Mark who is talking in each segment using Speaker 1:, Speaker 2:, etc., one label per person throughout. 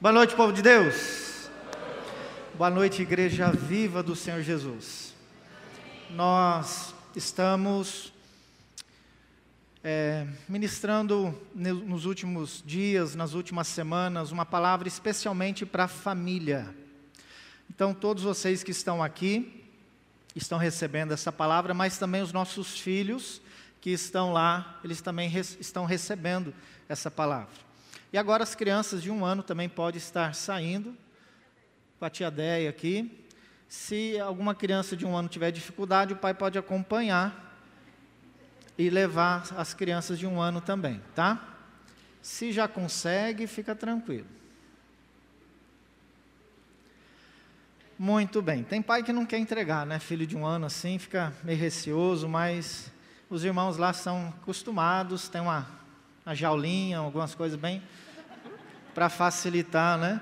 Speaker 1: Boa noite, povo de Deus. Boa noite, Igreja Viva do Senhor Jesus. Nós estamos é, ministrando nos últimos dias, nas últimas semanas, uma palavra especialmente para a família. Então, todos vocês que estão aqui estão recebendo essa palavra, mas também os nossos filhos que estão lá, eles também estão recebendo essa palavra. E agora as crianças de um ano também podem estar saindo com a tia Deia aqui. Se alguma criança de um ano tiver dificuldade, o pai pode acompanhar e levar as crianças de um ano também, tá? Se já consegue, fica tranquilo. Muito bem. Tem pai que não quer entregar, né? Filho de um ano assim, fica meio receoso, mas os irmãos lá são acostumados, tem uma uma jaulinha, algumas coisas bem para facilitar, né?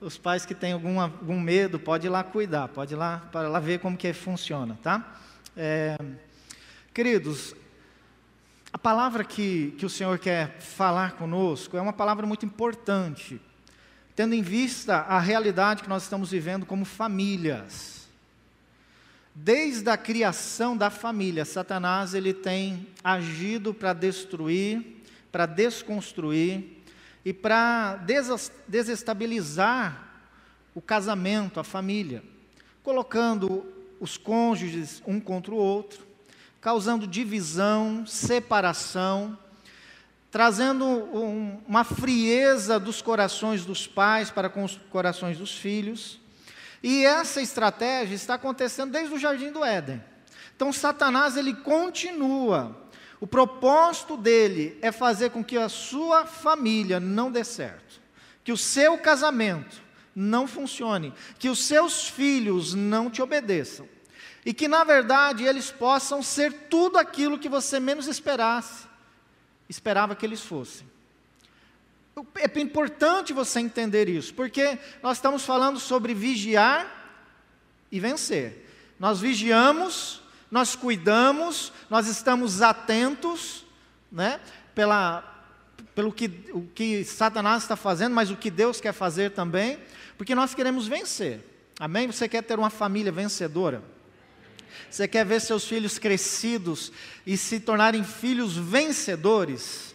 Speaker 1: Os pais que têm algum, algum medo, pode ir lá cuidar, pode ir lá para lá ver como que funciona, tá? É, queridos, a palavra que, que o Senhor quer falar conosco é uma palavra muito importante, tendo em vista a realidade que nós estamos vivendo como famílias. Desde a criação da família, Satanás ele tem agido para destruir, para desconstruir e para desestabilizar o casamento, a família, colocando os cônjuges um contra o outro, causando divisão, separação, trazendo um, uma frieza dos corações dos pais para com os corações dos filhos e essa estratégia está acontecendo desde o jardim do Éden. Então Satanás ele continua. O propósito dele é fazer com que a sua família não dê certo, que o seu casamento não funcione, que os seus filhos não te obedeçam. E que na verdade eles possam ser tudo aquilo que você menos esperasse, esperava que eles fossem. É importante você entender isso, porque nós estamos falando sobre vigiar e vencer. Nós vigiamos, nós cuidamos, nós estamos atentos, né, pela, pelo que, o que Satanás está fazendo, mas o que Deus quer fazer também, porque nós queremos vencer. Amém? Você quer ter uma família vencedora? Você quer ver seus filhos crescidos e se tornarem filhos vencedores?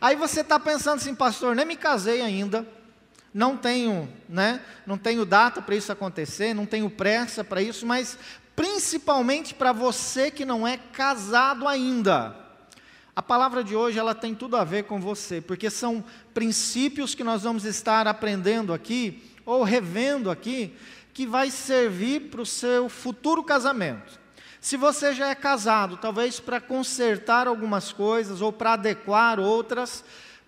Speaker 1: Aí você está pensando assim, pastor, nem me casei ainda, não tenho, né, não tenho data para isso acontecer, não tenho pressa para isso, mas principalmente para você que não é casado ainda. A palavra de hoje ela tem tudo a ver com você, porque são princípios que nós vamos estar aprendendo aqui ou revendo aqui que vai servir para o seu futuro casamento. Se você já é casado, talvez para consertar algumas coisas ou para adequar outras,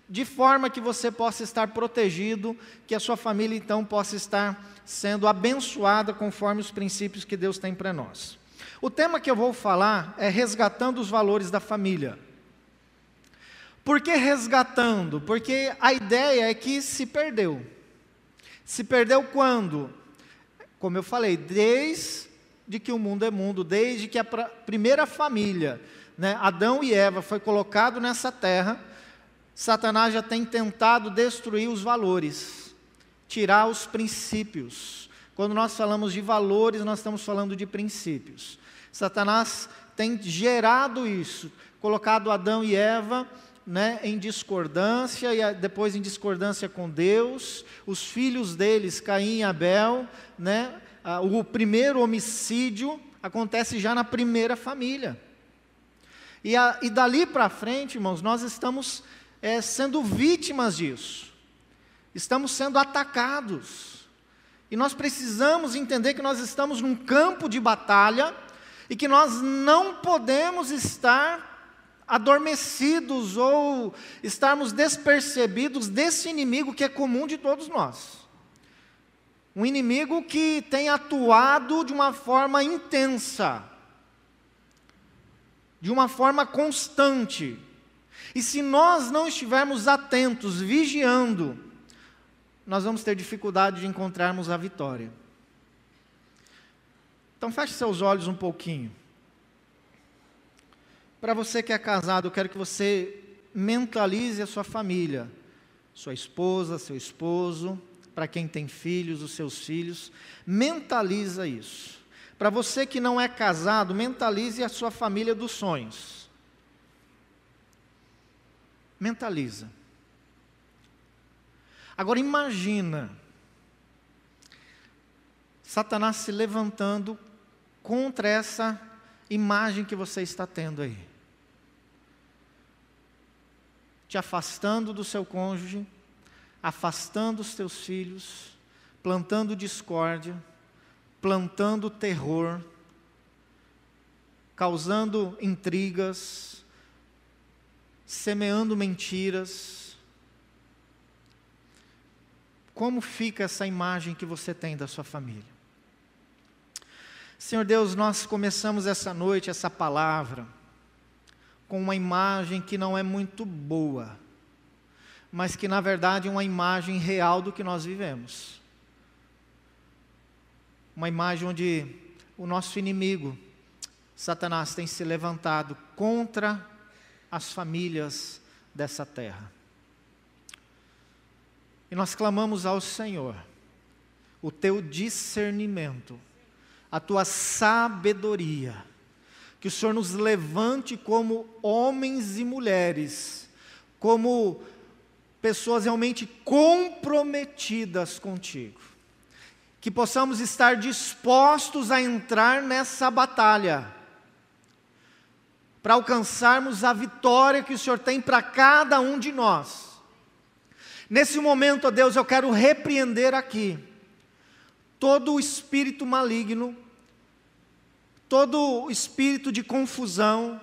Speaker 1: de forma que você possa estar protegido, que a sua família então possa estar sendo abençoada conforme os princípios que Deus tem para nós. O tema que eu vou falar é resgatando os valores da família. Por que resgatando? Porque a ideia é que se perdeu. Se perdeu quando? Como eu falei, desde de que o mundo é mundo, desde que a primeira família, né, Adão e Eva, foi colocado nessa terra, Satanás já tem tentado destruir os valores, tirar os princípios. Quando nós falamos de valores, nós estamos falando de princípios. Satanás tem gerado isso, colocado Adão e Eva né, em discordância e depois em discordância com Deus, os filhos deles, Caim e Abel, né, o primeiro homicídio acontece já na primeira família. E, a, e dali para frente, irmãos, nós estamos é, sendo vítimas disso. Estamos sendo atacados. E nós precisamos entender que nós estamos num campo de batalha e que nós não podemos estar adormecidos ou estarmos despercebidos desse inimigo que é comum de todos nós. Um inimigo que tem atuado de uma forma intensa, de uma forma constante. E se nós não estivermos atentos, vigiando, nós vamos ter dificuldade de encontrarmos a vitória. Então feche seus olhos um pouquinho. Para você que é casado, eu quero que você mentalize a sua família, sua esposa, seu esposo, para quem tem filhos, os seus filhos, mentaliza isso. Para você que não é casado, mentalize a sua família dos sonhos. Mentaliza. Agora imagina Satanás se levantando contra essa imagem que você está tendo aí. Te afastando do seu cônjuge, afastando os teus filhos, plantando discórdia, plantando terror, causando intrigas, semeando mentiras. Como fica essa imagem que você tem da sua família? Senhor Deus, nós começamos essa noite, essa palavra, com uma imagem que não é muito boa, mas que na verdade é uma imagem real do que nós vivemos. Uma imagem onde o nosso inimigo, Satanás, tem se levantado contra as famílias dessa terra. E nós clamamos ao Senhor, o teu discernimento a tua sabedoria. Que o Senhor nos levante como homens e mulheres, como pessoas realmente comprometidas contigo. Que possamos estar dispostos a entrar nessa batalha, para alcançarmos a vitória que o Senhor tem para cada um de nós. Nesse momento, ó Deus, eu quero repreender aqui todo o espírito maligno todo espírito de confusão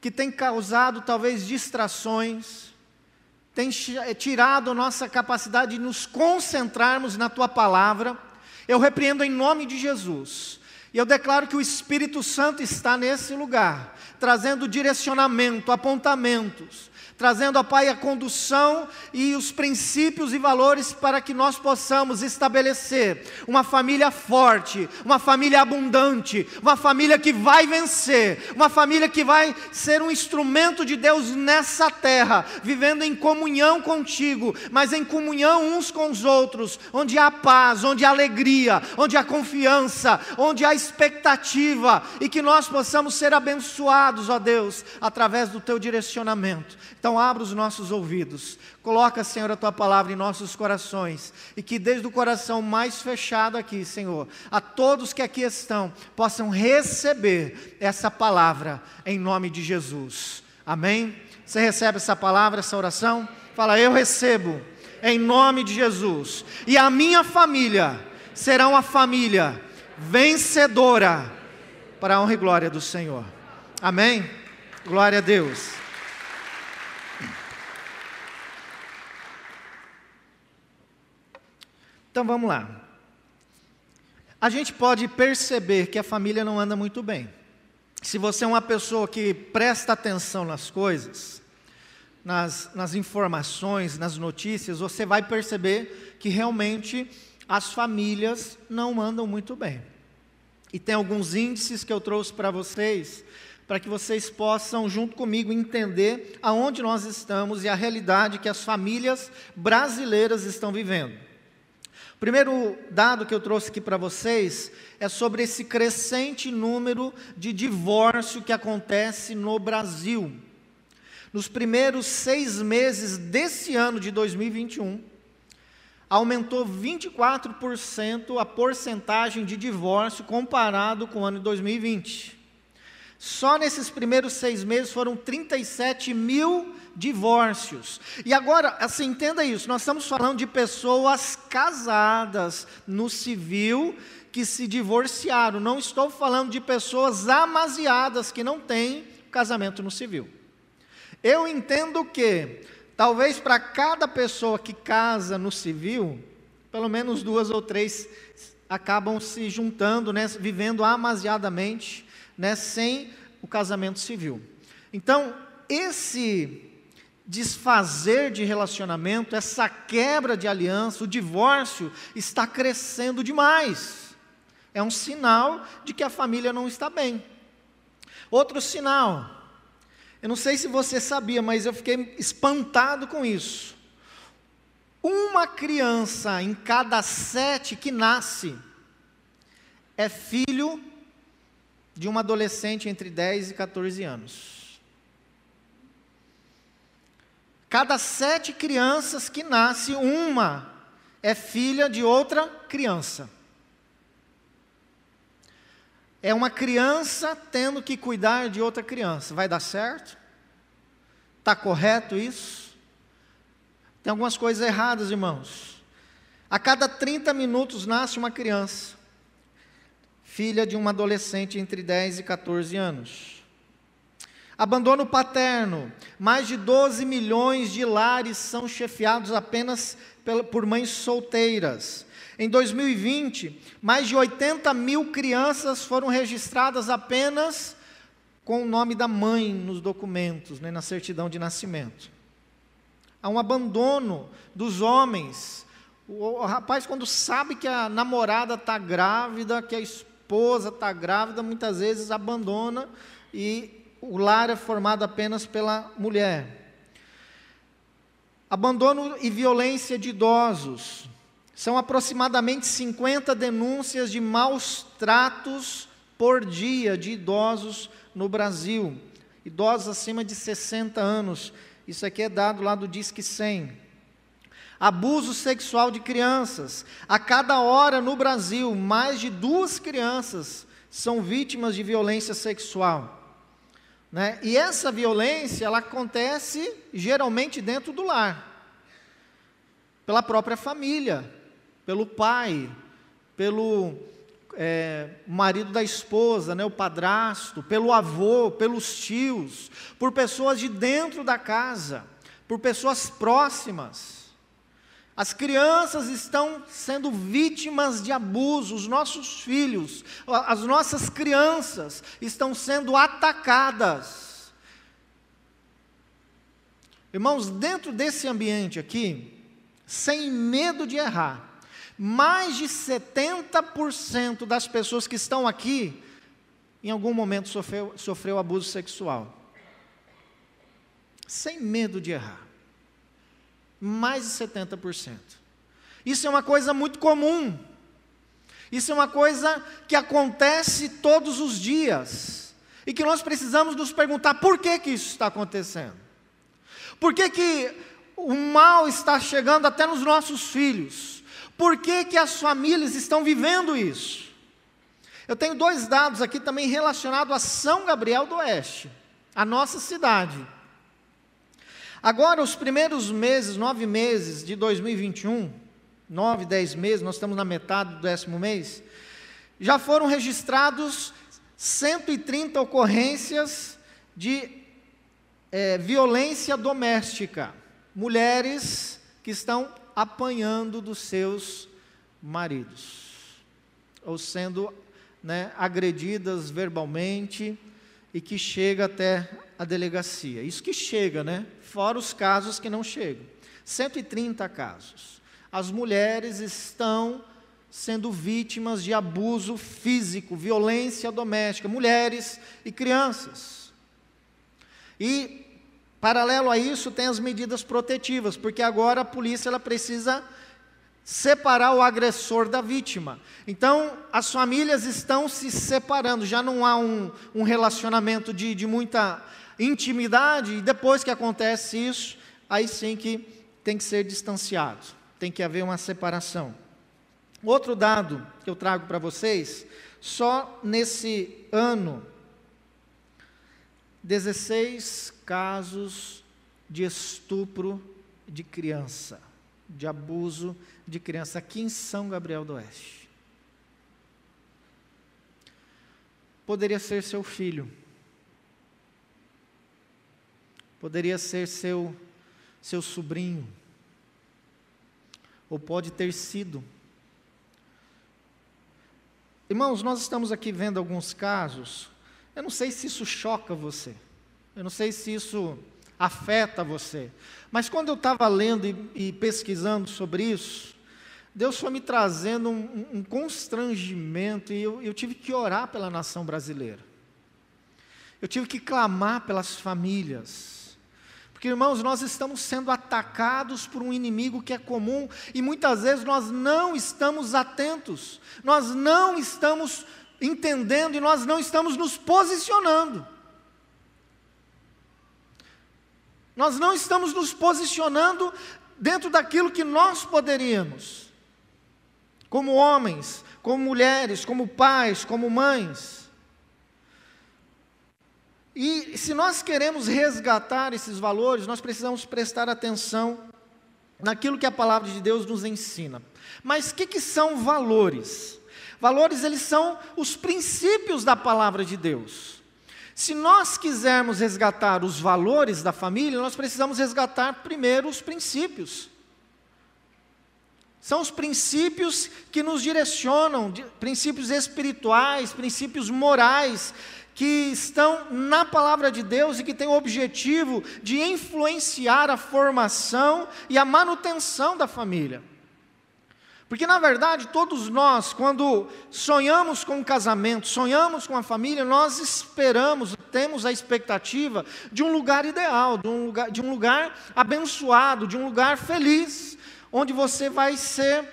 Speaker 1: que tem causado talvez distrações, tem eh, tirado a nossa capacidade de nos concentrarmos na tua palavra. Eu repreendo em nome de Jesus. E eu declaro que o Espírito Santo está nesse lugar, trazendo direcionamento, apontamentos, trazendo, ó Pai, a condução e os princípios e valores para que nós possamos estabelecer uma família forte, uma família abundante, uma família que vai vencer, uma família que vai ser um instrumento de Deus nessa terra, vivendo em comunhão contigo, mas em comunhão uns com os outros, onde há paz, onde há alegria, onde há confiança, onde há expectativa e que nós possamos ser abençoados, ó Deus, através do teu direcionamento. Então, abra os nossos ouvidos, coloca, Senhor, a tua palavra em nossos corações, e que desde o coração mais fechado aqui, Senhor, a todos que aqui estão, possam receber essa palavra em nome de Jesus. Amém? Você recebe essa palavra, essa oração? Fala, eu recebo, em nome de Jesus, e a minha família será uma família vencedora, para a honra e glória do Senhor. Amém? Glória a Deus. Então vamos lá. A gente pode perceber que a família não anda muito bem. Se você é uma pessoa que presta atenção nas coisas, nas, nas informações, nas notícias, você vai perceber que realmente as famílias não andam muito bem. E tem alguns índices que eu trouxe para vocês, para que vocês possam, junto comigo, entender aonde nós estamos e a realidade que as famílias brasileiras estão vivendo. O primeiro dado que eu trouxe aqui para vocês é sobre esse crescente número de divórcio que acontece no Brasil. Nos primeiros seis meses desse ano de 2021, aumentou 24% a porcentagem de divórcio comparado com o ano de 2020. Só nesses primeiros seis meses foram 37 mil divórcios. E agora, assim, entenda isso: nós estamos falando de pessoas casadas no civil que se divorciaram. Não estou falando de pessoas amasiadas que não têm casamento no civil. Eu entendo que, talvez para cada pessoa que casa no civil, pelo menos duas ou três acabam se juntando, né, vivendo amasiadamente, né, sem o casamento civil. Então, esse desfazer de relacionamento, essa quebra de aliança, o divórcio está crescendo demais. É um sinal de que a família não está bem. Outro sinal Eu não sei se você sabia, mas eu fiquei espantado com isso. Uma criança em cada sete que nasce é filho de uma adolescente entre 10 e 14 anos. Cada sete crianças que nasce, uma é filha de outra criança. É uma criança tendo que cuidar de outra criança. Vai dar certo? Está correto isso? Tem algumas coisas erradas, irmãos. A cada 30 minutos nasce uma criança filha de uma adolescente entre 10 e 14 anos. Abandono paterno. Mais de 12 milhões de lares são chefiados apenas por mães solteiras. Em 2020, mais de 80 mil crianças foram registradas apenas com o nome da mãe nos documentos, né, na certidão de nascimento. Há um abandono dos homens. O, o rapaz, quando sabe que a namorada está grávida, que a esposa esposa está grávida, muitas vezes abandona e o lar é formado apenas pela mulher. Abandono e violência de idosos. São aproximadamente 50 denúncias de maus tratos por dia de idosos no Brasil. Idosos acima de 60 anos. Isso aqui é dado lá do Disque 100 abuso sexual de crianças. A cada hora no Brasil, mais de duas crianças são vítimas de violência sexual. Né? E essa violência, ela acontece geralmente dentro do lar, pela própria família, pelo pai, pelo é, marido da esposa, né, o padrasto, pelo avô, pelos tios, por pessoas de dentro da casa, por pessoas próximas. As crianças estão sendo vítimas de abuso, os nossos filhos, as nossas crianças estão sendo atacadas. Irmãos, dentro desse ambiente aqui, sem medo de errar, mais de 70% das pessoas que estão aqui, em algum momento sofreu, sofreu abuso sexual. Sem medo de errar mais de 70%. Isso é uma coisa muito comum. Isso é uma coisa que acontece todos os dias. E que nós precisamos nos perguntar por que, que isso está acontecendo. Por que, que o mal está chegando até nos nossos filhos? Por que, que as famílias estão vivendo isso? Eu tenho dois dados aqui também relacionados a São Gabriel do Oeste, a nossa cidade. Agora, os primeiros meses, nove meses de 2021, nove, dez meses, nós estamos na metade do décimo mês, já foram registrados 130 ocorrências de é, violência doméstica. Mulheres que estão apanhando dos seus maridos, ou sendo né, agredidas verbalmente e que chega até a delegacia. Isso que chega, né? Fora os casos que não chegam. 130 casos. As mulheres estão sendo vítimas de abuso físico, violência doméstica, mulheres e crianças. E paralelo a isso tem as medidas protetivas, porque agora a polícia ela precisa separar o agressor da vítima. Então, as famílias estão se separando, já não há um, um relacionamento de, de muita intimidade, e depois que acontece isso, aí sim que tem que ser distanciado, tem que haver uma separação. Outro dado que eu trago para vocês, só nesse ano, 16 casos de estupro de criança, de abuso de criança aqui em São Gabriel do Oeste. Poderia ser seu filho poderia ser seu, seu sobrinho, ou pode ter sido. Irmãos, nós estamos aqui vendo alguns casos, eu não sei se isso choca você, eu não sei se isso afeta você, mas quando eu estava lendo e, e, pesquisando sobre isso, Deus foi me trazendo um, um constrangimento e eu, eu tive que orar pela nação brasileira. Eu tive que clamar pelas famílias. Porque, irmãos, nós estamos sendo atacados por um inimigo que é comum e muitas vezes nós não estamos atentos, nós não estamos entendendo e nós não estamos nos posicionando. Nós não estamos nos posicionando dentro daquilo que nós poderíamos, como homens, como mulheres, como pais, como mães. E se nós queremos resgatar esses valores, nós precisamos prestar atenção naquilo que a palavra de Deus nos ensina. Mas o que, que são valores? Valores, eles são os princípios da palavra de Deus. Se nós quisermos resgatar os valores da família, nós precisamos resgatar primeiro os princípios. São os princípios que nos direcionam, princípios espirituais, princípios morais, que estão na palavra de Deus e que têm o objetivo de influenciar a formação e a manutenção da família. Porque, na verdade, todos nós, quando sonhamos com um casamento, sonhamos com a família, nós esperamos, temos a expectativa de um lugar ideal, de um lugar, de um lugar abençoado, de um lugar feliz, onde você vai ser,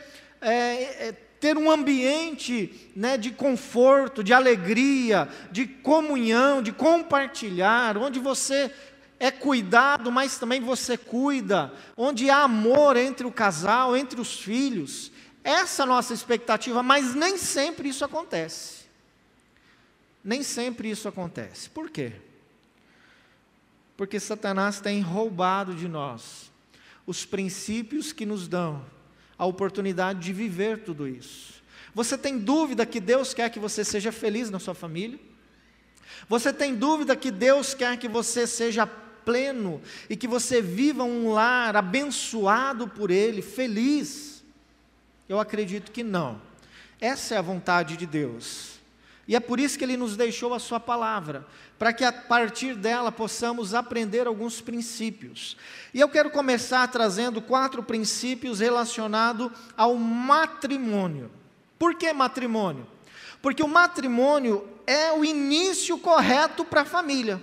Speaker 1: é, é, ter um ambiente né, de conforto, de alegria, de comunhão, de compartilhar, onde você é cuidado, mas também você cuida, onde há amor entre o casal, entre os filhos. Essa é a nossa expectativa, mas nem sempre isso acontece. Nem sempre isso acontece. Por quê? Porque Satanás tem roubado de nós os princípios que nos dão a oportunidade de viver tudo isso. Você tem dúvida que Deus quer que você seja feliz na sua família? Você tem dúvida que Deus quer que você seja pleno e que você viva um lar abençoado por Ele, feliz? Eu acredito que não. Essa é a vontade de Deus. E é por isso que Ele nos deixou a Sua palavra, para que a partir dela possamos aprender alguns princípios. E eu quero começar trazendo quatro princípios relacionados ao matrimônio. Por que matrimônio? Porque o matrimônio é o início correto para a família.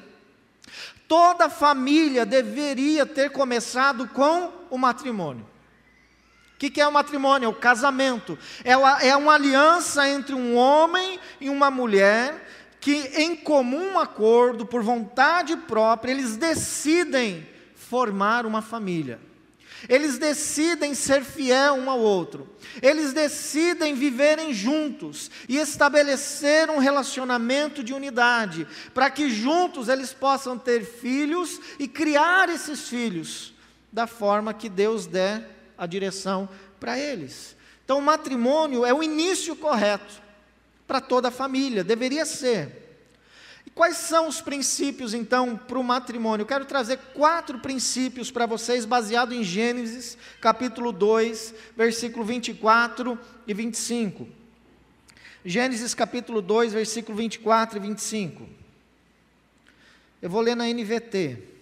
Speaker 1: Toda família deveria ter começado com o matrimônio. O que, que, é o matrimônio? É o casamento. É uma, é uma aliança entre um homem e uma mulher que, em comum acordo, por vontade própria, eles decidem formar uma família. Eles decidem ser fiel um ao outro. Eles decidem viverem juntos e estabelecer um relacionamento de unidade, para que juntos eles possam ter filhos e criar esses filhos da forma que Deus der a direção para eles. Então, o matrimônio é o início correto para toda a família, deveria ser. E quais são os princípios, então, para o matrimônio? Eu quero trazer quatro princípios para vocês, baseado em Gênesis, capítulo 2, versículo 24 e 25. Gênesis capítulo 2, versículo 24 e 25. Eu vou ler na NVT.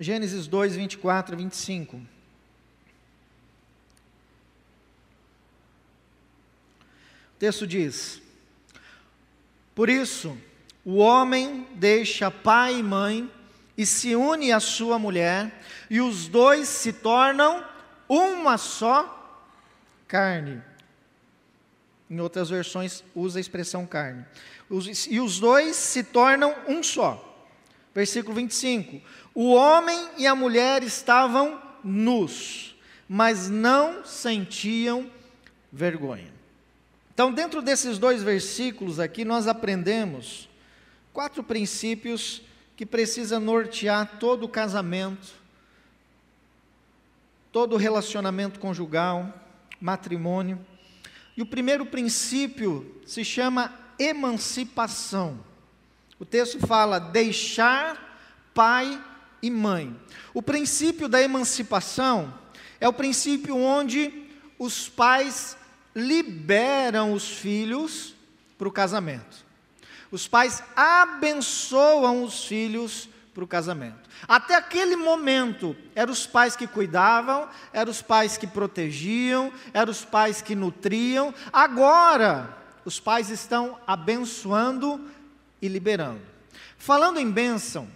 Speaker 1: Gênesis 2, 24 e 25. O texto diz: Por isso, o homem deixa pai e mãe e se une à sua mulher, e os dois se tornam uma só carne. Em outras versões, usa a expressão carne. E os dois se tornam um só. Versículo 25: O homem e a mulher estavam nus, mas não sentiam vergonha. Então, dentro desses dois versículos aqui, nós aprendemos quatro princípios que precisa nortear todo o casamento, todo o relacionamento conjugal, matrimônio. E o primeiro princípio se chama emancipação. O texto fala deixar pai e mãe. O princípio da emancipação é o princípio onde os pais liberam os filhos para o casamento. Os pais abençoam os filhos para o casamento. Até aquele momento, eram os pais que cuidavam, eram os pais que protegiam, eram os pais que nutriam. Agora, os pais estão abençoando e liberando. Falando em bênção,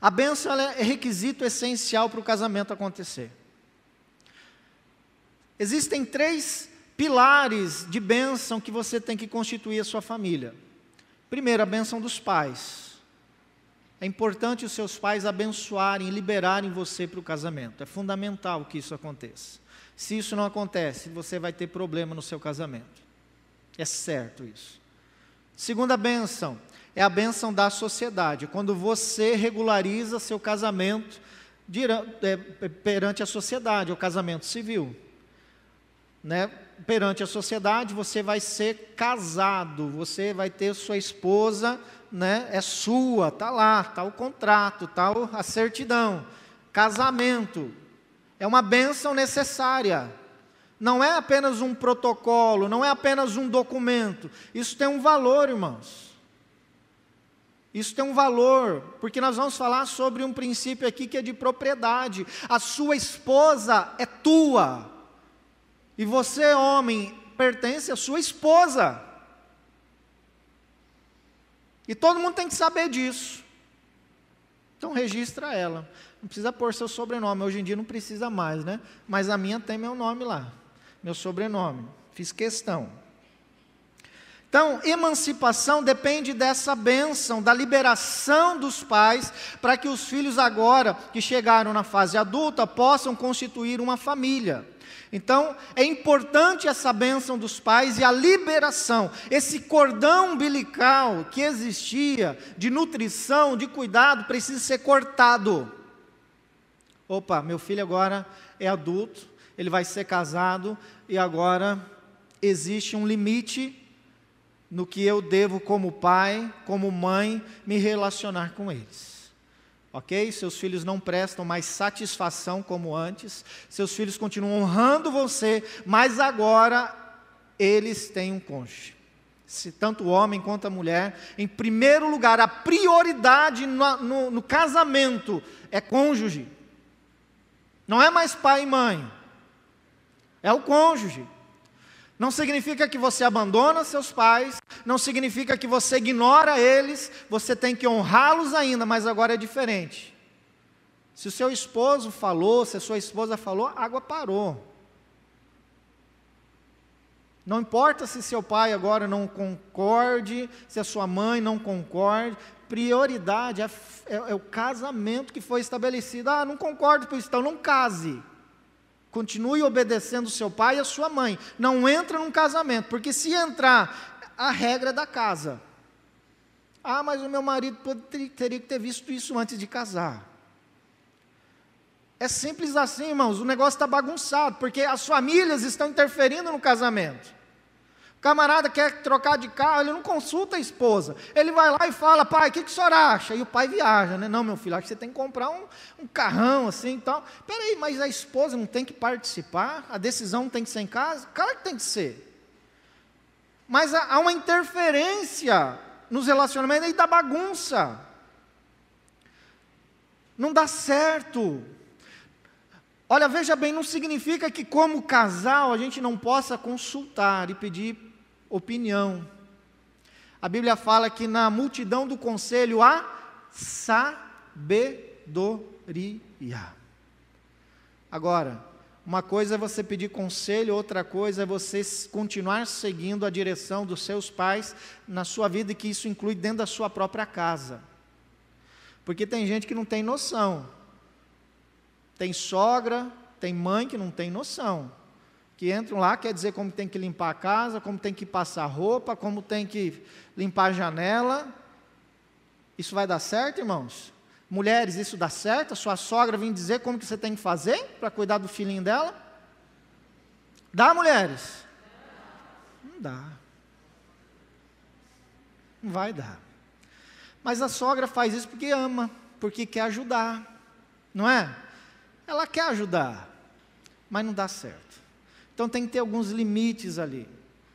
Speaker 1: a bênção é requisito essencial para o casamento acontecer. Existem três pilares de bênção que você tem que constituir a sua família. Primeiro, a bênção dos pais. É importante os seus pais abençoarem, liberarem você para o casamento. É fundamental que isso aconteça. Se isso não acontece, você vai ter problema no seu casamento. É certo isso. Segunda bênção é a bênção da sociedade. Quando você regulariza seu casamento é, perante a sociedade, o casamento civil. Né? Perante a sociedade, você vai ser casado, você vai ter sua esposa né, é sua, está lá, está o contrato, está a certidão. Casamento é uma bênção necessária. Não é apenas um protocolo, não é apenas um documento. Isso tem um valor, irmãos. Isso tem um valor, porque nós vamos falar sobre um princípio aqui que é de propriedade. A sua esposa é tua. E você, homem, pertence à sua esposa. E todo mundo tem que saber disso. Então registra ela. Não precisa pôr seu sobrenome. Hoje em dia não precisa mais, né? Mas a minha tem meu nome lá. Meu sobrenome. Fiz questão. Então, emancipação depende dessa bênção, da liberação dos pais, para que os filhos, agora que chegaram na fase adulta, possam constituir uma família. Então, é importante essa bênção dos pais e a liberação, esse cordão umbilical que existia de nutrição, de cuidado, precisa ser cortado. Opa, meu filho agora é adulto, ele vai ser casado e agora existe um limite no que eu devo, como pai, como mãe, me relacionar com eles ok? Seus filhos não prestam mais satisfação como antes, seus filhos continuam honrando você, mas agora eles têm um cônjuge. Se tanto o homem quanto a mulher, em primeiro lugar, a prioridade no, no, no casamento é cônjuge. Não é mais pai e mãe, é o cônjuge. Não significa que você abandona seus pais, não significa que você ignora eles, você tem que honrá-los ainda, mas agora é diferente. Se o seu esposo falou, se a sua esposa falou, a água parou. Não importa se seu pai agora não concorde, se a sua mãe não concorde, prioridade é, é, é o casamento que foi estabelecido. Ah, não concordo com isso, então não case. Continue obedecendo seu pai e a sua mãe. Não entra num casamento, porque se entrar, a regra é da casa. Ah, mas o meu marido teria que ter visto isso antes de casar. É simples assim, irmãos. O negócio está bagunçado, porque as famílias estão interferindo no casamento. Camarada quer trocar de carro, ele não consulta a esposa. Ele vai lá e fala, pai, o que, que o senhor acha? E o pai viaja, né? Não, meu filho, acho que você tem que comprar um, um carrão assim e tal. Peraí, mas a esposa não tem que participar? A decisão tem que ser em casa? Claro que tem que ser. Mas há uma interferência nos relacionamentos e da bagunça. Não dá certo. Olha, veja bem, não significa que como casal a gente não possa consultar e pedir opinião. A Bíblia fala que na multidão do conselho há sabedoria. Agora, uma coisa é você pedir conselho, outra coisa é você continuar seguindo a direção dos seus pais na sua vida, e que isso inclui dentro da sua própria casa. Porque tem gente que não tem noção. Tem sogra, tem mãe que não tem noção que entram lá, quer dizer como tem que limpar a casa, como tem que passar roupa, como tem que limpar a janela. Isso vai dar certo, irmãos? Mulheres, isso dá certo? A sua sogra vem dizer como que você tem que fazer para cuidar do filhinho dela? Dá, mulheres? Não dá. Não vai dar. Mas a sogra faz isso porque ama, porque quer ajudar, não é? Ela quer ajudar, mas não dá certo. Então tem que ter alguns limites ali,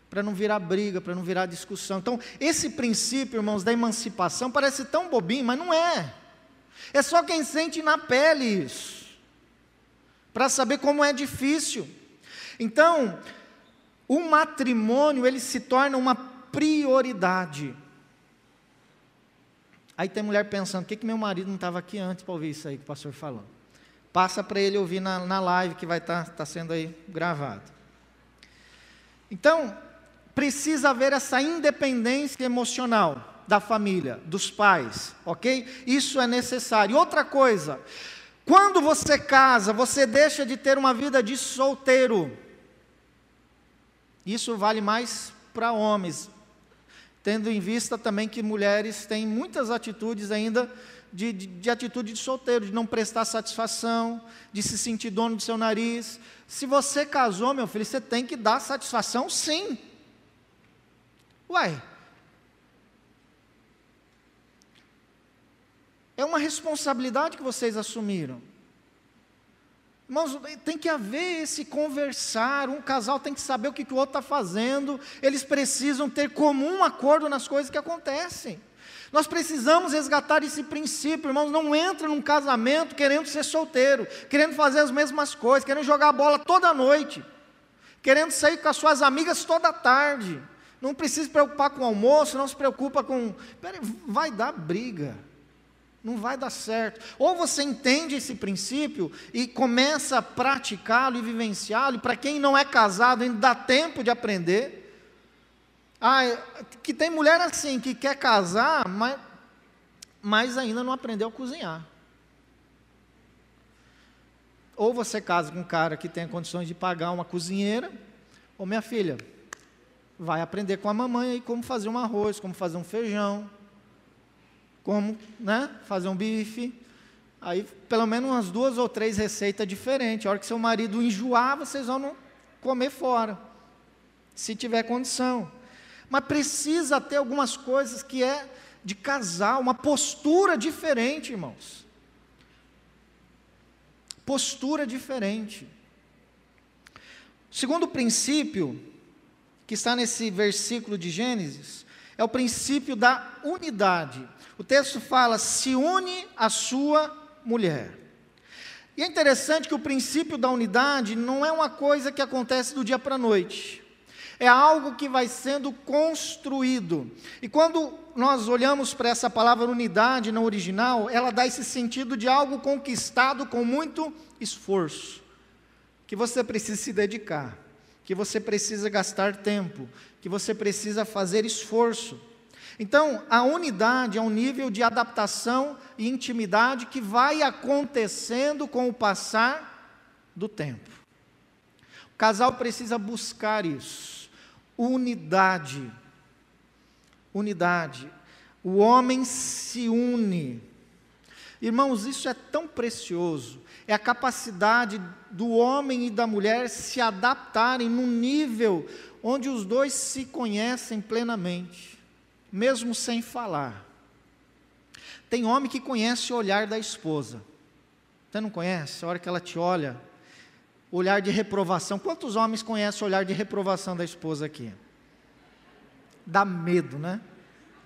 Speaker 1: para não virar briga, para não virar discussão. Então, esse princípio, irmãos, da emancipação parece tão bobinho, mas não é. É só quem sente na pele isso, para saber como é difícil. Então, o matrimônio ele se torna uma prioridade. Aí tem mulher pensando, por que, que meu marido não estava aqui antes para ouvir isso aí que o pastor falou? Passa para ele ouvir na, na live que vai estar tá, tá sendo aí gravado. Então, precisa haver essa independência emocional da família, dos pais, ok? Isso é necessário. Outra coisa, quando você casa, você deixa de ter uma vida de solteiro. Isso vale mais para homens, tendo em vista também que mulheres têm muitas atitudes ainda de, de, de, atitude de solteiro, de não prestar satisfação, de se sentir dono do seu nariz. Se você casou, meu filho, você tem que dar satisfação sim. Uai. É uma responsabilidade que vocês assumiram. Irmãos, tem que haver esse conversar, um casal tem que saber o que, que o outro está fazendo, eles precisam ter comum acordo nas coisas que acontecem. Nós precisamos resgatar esse princípio, irmãos. Não entra num casamento querendo ser solteiro, querendo fazer as mesmas coisas, querendo jogar bola toda noite, querendo sair com as suas amigas toda tarde. Não precisa se preocupar com o almoço, não se preocupa com. Peraí, vai dar briga não vai dar certo. Ou você entende esse princípio e começa a praticá-lo e vivenciá-lo, e para quem não é casado ainda dá tempo de aprender. Ah, que tem mulher assim, que quer casar, mas, mas ainda não aprendeu a cozinhar. Ou você casa com um cara que tem condições de pagar uma cozinheira, ou minha filha, vai aprender com a mamãe aí como fazer um arroz, como fazer um feijão, como né, fazer um bife. Aí, pelo menos umas duas ou três receitas diferentes. A hora que seu marido enjoar, vocês vão comer fora, se tiver condição. Mas precisa ter algumas coisas que é de casal, uma postura diferente, irmãos. Postura diferente. segundo princípio, que está nesse versículo de Gênesis, é o princípio da unidade. O texto fala: se une a sua mulher. E é interessante que o princípio da unidade não é uma coisa que acontece do dia para a noite. É algo que vai sendo construído. E quando nós olhamos para essa palavra unidade no original, ela dá esse sentido de algo conquistado com muito esforço, que você precisa se dedicar, que você precisa gastar tempo, que você precisa fazer esforço. Então, a unidade é um nível de adaptação e intimidade que vai acontecendo com o passar do tempo. O casal precisa buscar isso. Unidade. Unidade. O homem se une. Irmãos, isso é tão precioso. É a capacidade do homem e da mulher se adaptarem num nível onde os dois se conhecem plenamente mesmo sem falar. Tem homem que conhece o olhar da esposa. Você não conhece? A hora que ela te olha, olhar de reprovação. Quantos homens conhecem o olhar de reprovação da esposa aqui? Dá medo, né?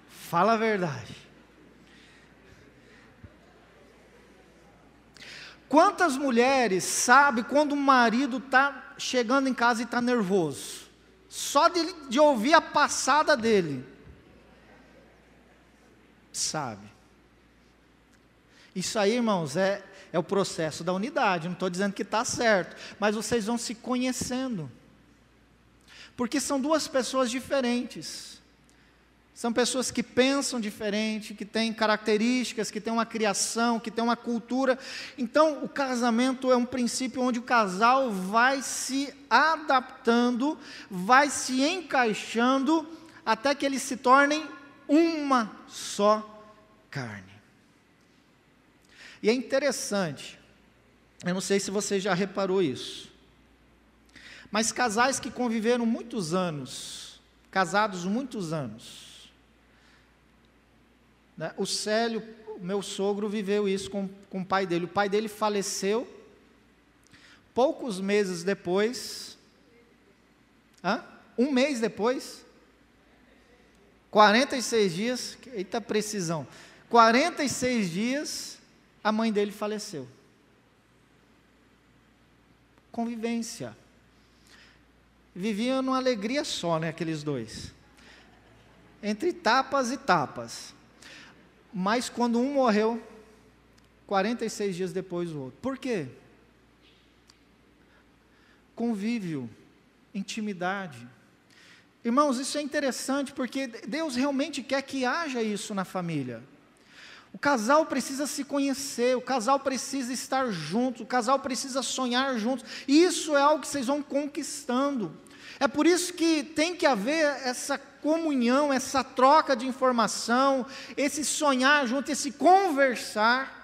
Speaker 1: Fala a verdade. Quantas mulheres sabem quando o marido está chegando em casa e está nervoso? Só de, de ouvir a passada dele sabe. Isso aí, irmãos, é, é o processo da unidade. Não estou dizendo que está certo, mas vocês vão se conhecendo. Porque são duas pessoas diferentes. São pessoas que pensam diferente, que têm características, que têm uma criação, que têm uma cultura. Então, o casamento é um princípio onde o casal vai se adaptando, vai se encaixando, até que eles se tornem uma só carne. E é interessante, eu não sei se você já reparou isso, mas casais que conviveram muitos anos, casados muitos anos, né, o Célio, meu sogro, viveu isso com, com o pai dele. O pai dele faleceu, poucos meses depois, hã? um mês depois, 46 dias, eita precisão, 46 dias, a mãe dele faleceu. Convivência. Viviam numa alegria só, né, aqueles dois. Entre tapas e tapas. Mas quando um morreu, 46 dias depois o outro. Por quê? Convívio, intimidade. Irmãos, isso é interessante porque Deus realmente quer que haja isso na família. O casal precisa se conhecer, o casal precisa estar junto, o casal precisa sonhar juntos. Isso é algo que vocês vão conquistando. É por isso que tem que haver essa comunhão, essa troca de informação, esse sonhar junto, esse conversar.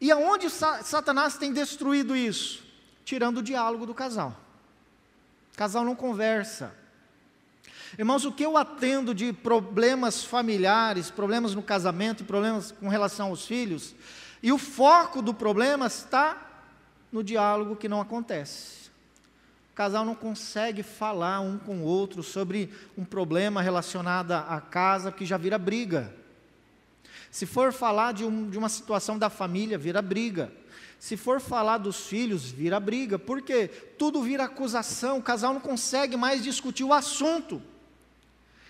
Speaker 1: E aonde Satanás tem destruído isso? Tirando o diálogo do casal. O casal não conversa. Irmãos, o que eu atendo de problemas familiares, problemas no casamento, problemas com relação aos filhos, e o foco do problema está no diálogo que não acontece. O casal não consegue falar um com o outro sobre um problema relacionado à casa que já vira briga. Se for falar de, um, de uma situação da família, vira briga. Se for falar dos filhos, vira briga. Por quê? Tudo vira acusação, o casal não consegue mais discutir o assunto.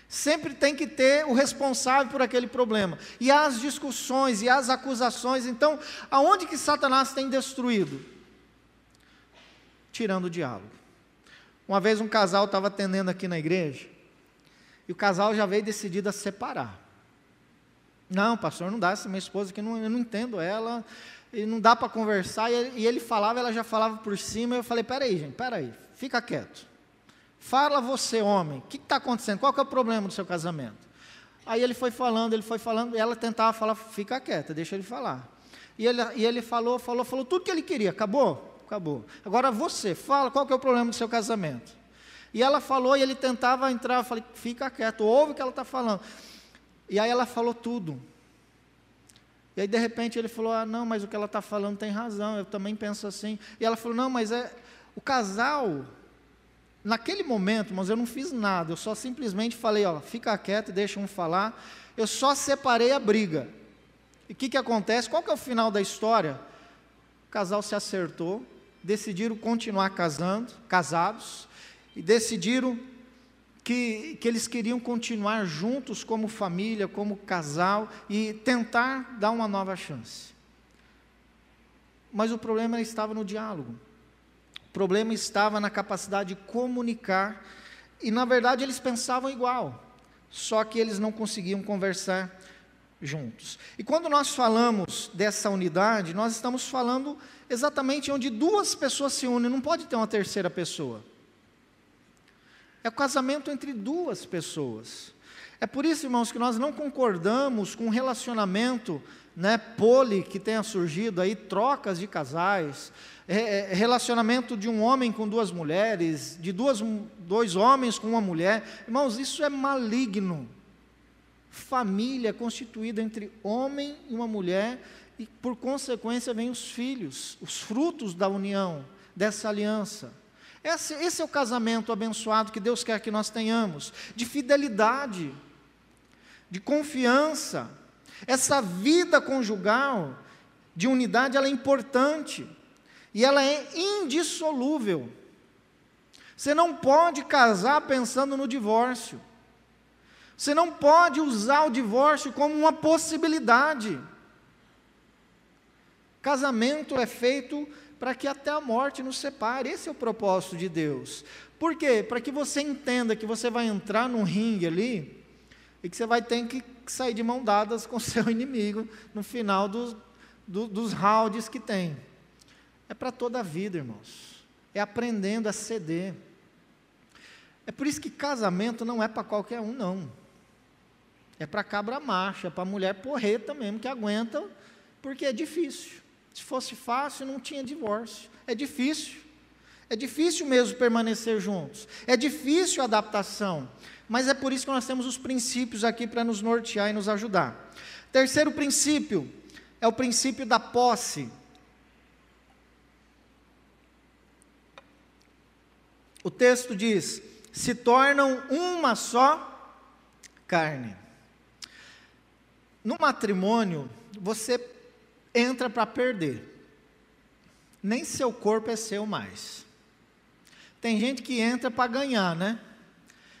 Speaker 1: Sempre tem que ter o responsável por aquele problema. E as discussões e as acusações, então, aonde que Satanás tem destruído? Tirando o diálogo. Uma vez um casal estava atendendo aqui na igreja, e o casal já veio decidido a separar. Não, pastor, não dá, essa minha esposa aqui, não, eu não entendo ela, e não dá para conversar, e ele, e ele falava, ela já falava por cima, eu falei, peraí, gente, peraí, fica quieto. Fala você, homem, o que está acontecendo? Qual é o problema do seu casamento? Aí ele foi falando, ele foi falando, e ela tentava falar, fica quieta, deixa ele falar. E ele, e ele falou, falou, falou tudo que ele queria, acabou? Acabou. Agora você, fala, qual é o problema do seu casamento? E ela falou, e ele tentava entrar, eu falei, fica quieto, ouve o que ela está falando. E aí ela falou tudo. E aí, de repente, ele falou: Ah, não, mas o que ela está falando tem razão, eu também penso assim. E ela falou: Não, mas é. O casal Naquele momento, mas eu não fiz nada, eu só simplesmente falei, ó, fica quieto deixa um falar. Eu só separei a briga. E o que, que acontece? Qual que é o final da história? O casal se acertou, decidiram continuar casando, casados, e decidiram que, que eles queriam continuar juntos como família, como casal, e tentar dar uma nova chance. Mas o problema estava no diálogo. Problema estava na capacidade de comunicar, e na verdade eles pensavam igual, só que eles não conseguiam conversar juntos. E quando nós falamos dessa unidade, nós estamos falando exatamente onde duas pessoas se unem, não pode ter uma terceira pessoa. É o casamento entre duas pessoas. É por isso, irmãos, que nós não concordamos com o relacionamento né, poli que tenha surgido aí, trocas de casais, é, é, relacionamento de um homem com duas mulheres, de duas, dois homens com uma mulher. Irmãos, isso é maligno. Família constituída entre homem e uma mulher, e por consequência vêm os filhos, os frutos da união, dessa aliança. Esse, esse é o casamento abençoado que Deus quer que nós tenhamos, de fidelidade, de confiança. Essa vida conjugal de unidade ela é importante e ela é indissolúvel. Você não pode casar pensando no divórcio. Você não pode usar o divórcio como uma possibilidade. Casamento é feito para que até a morte nos separe. Esse é o propósito de Deus. Por quê? Para que você entenda que você vai entrar num ringue ali e que você vai ter que sair de mão dadas com seu inimigo no final dos, do, dos rounds que tem. É para toda a vida, irmãos. É aprendendo a ceder. É por isso que casamento não é para qualquer um, não. É para cabra macho, é para mulher porreta mesmo, que aguenta, porque é difícil. Se fosse fácil, não tinha divórcio. É difícil. É difícil mesmo permanecer juntos. É difícil a adaptação. Mas é por isso que nós temos os princípios aqui para nos nortear e nos ajudar. Terceiro princípio é o princípio da posse. O texto diz: se tornam uma só carne. No matrimônio, você entra para perder. Nem seu corpo é seu mais. Tem gente que entra para ganhar, né?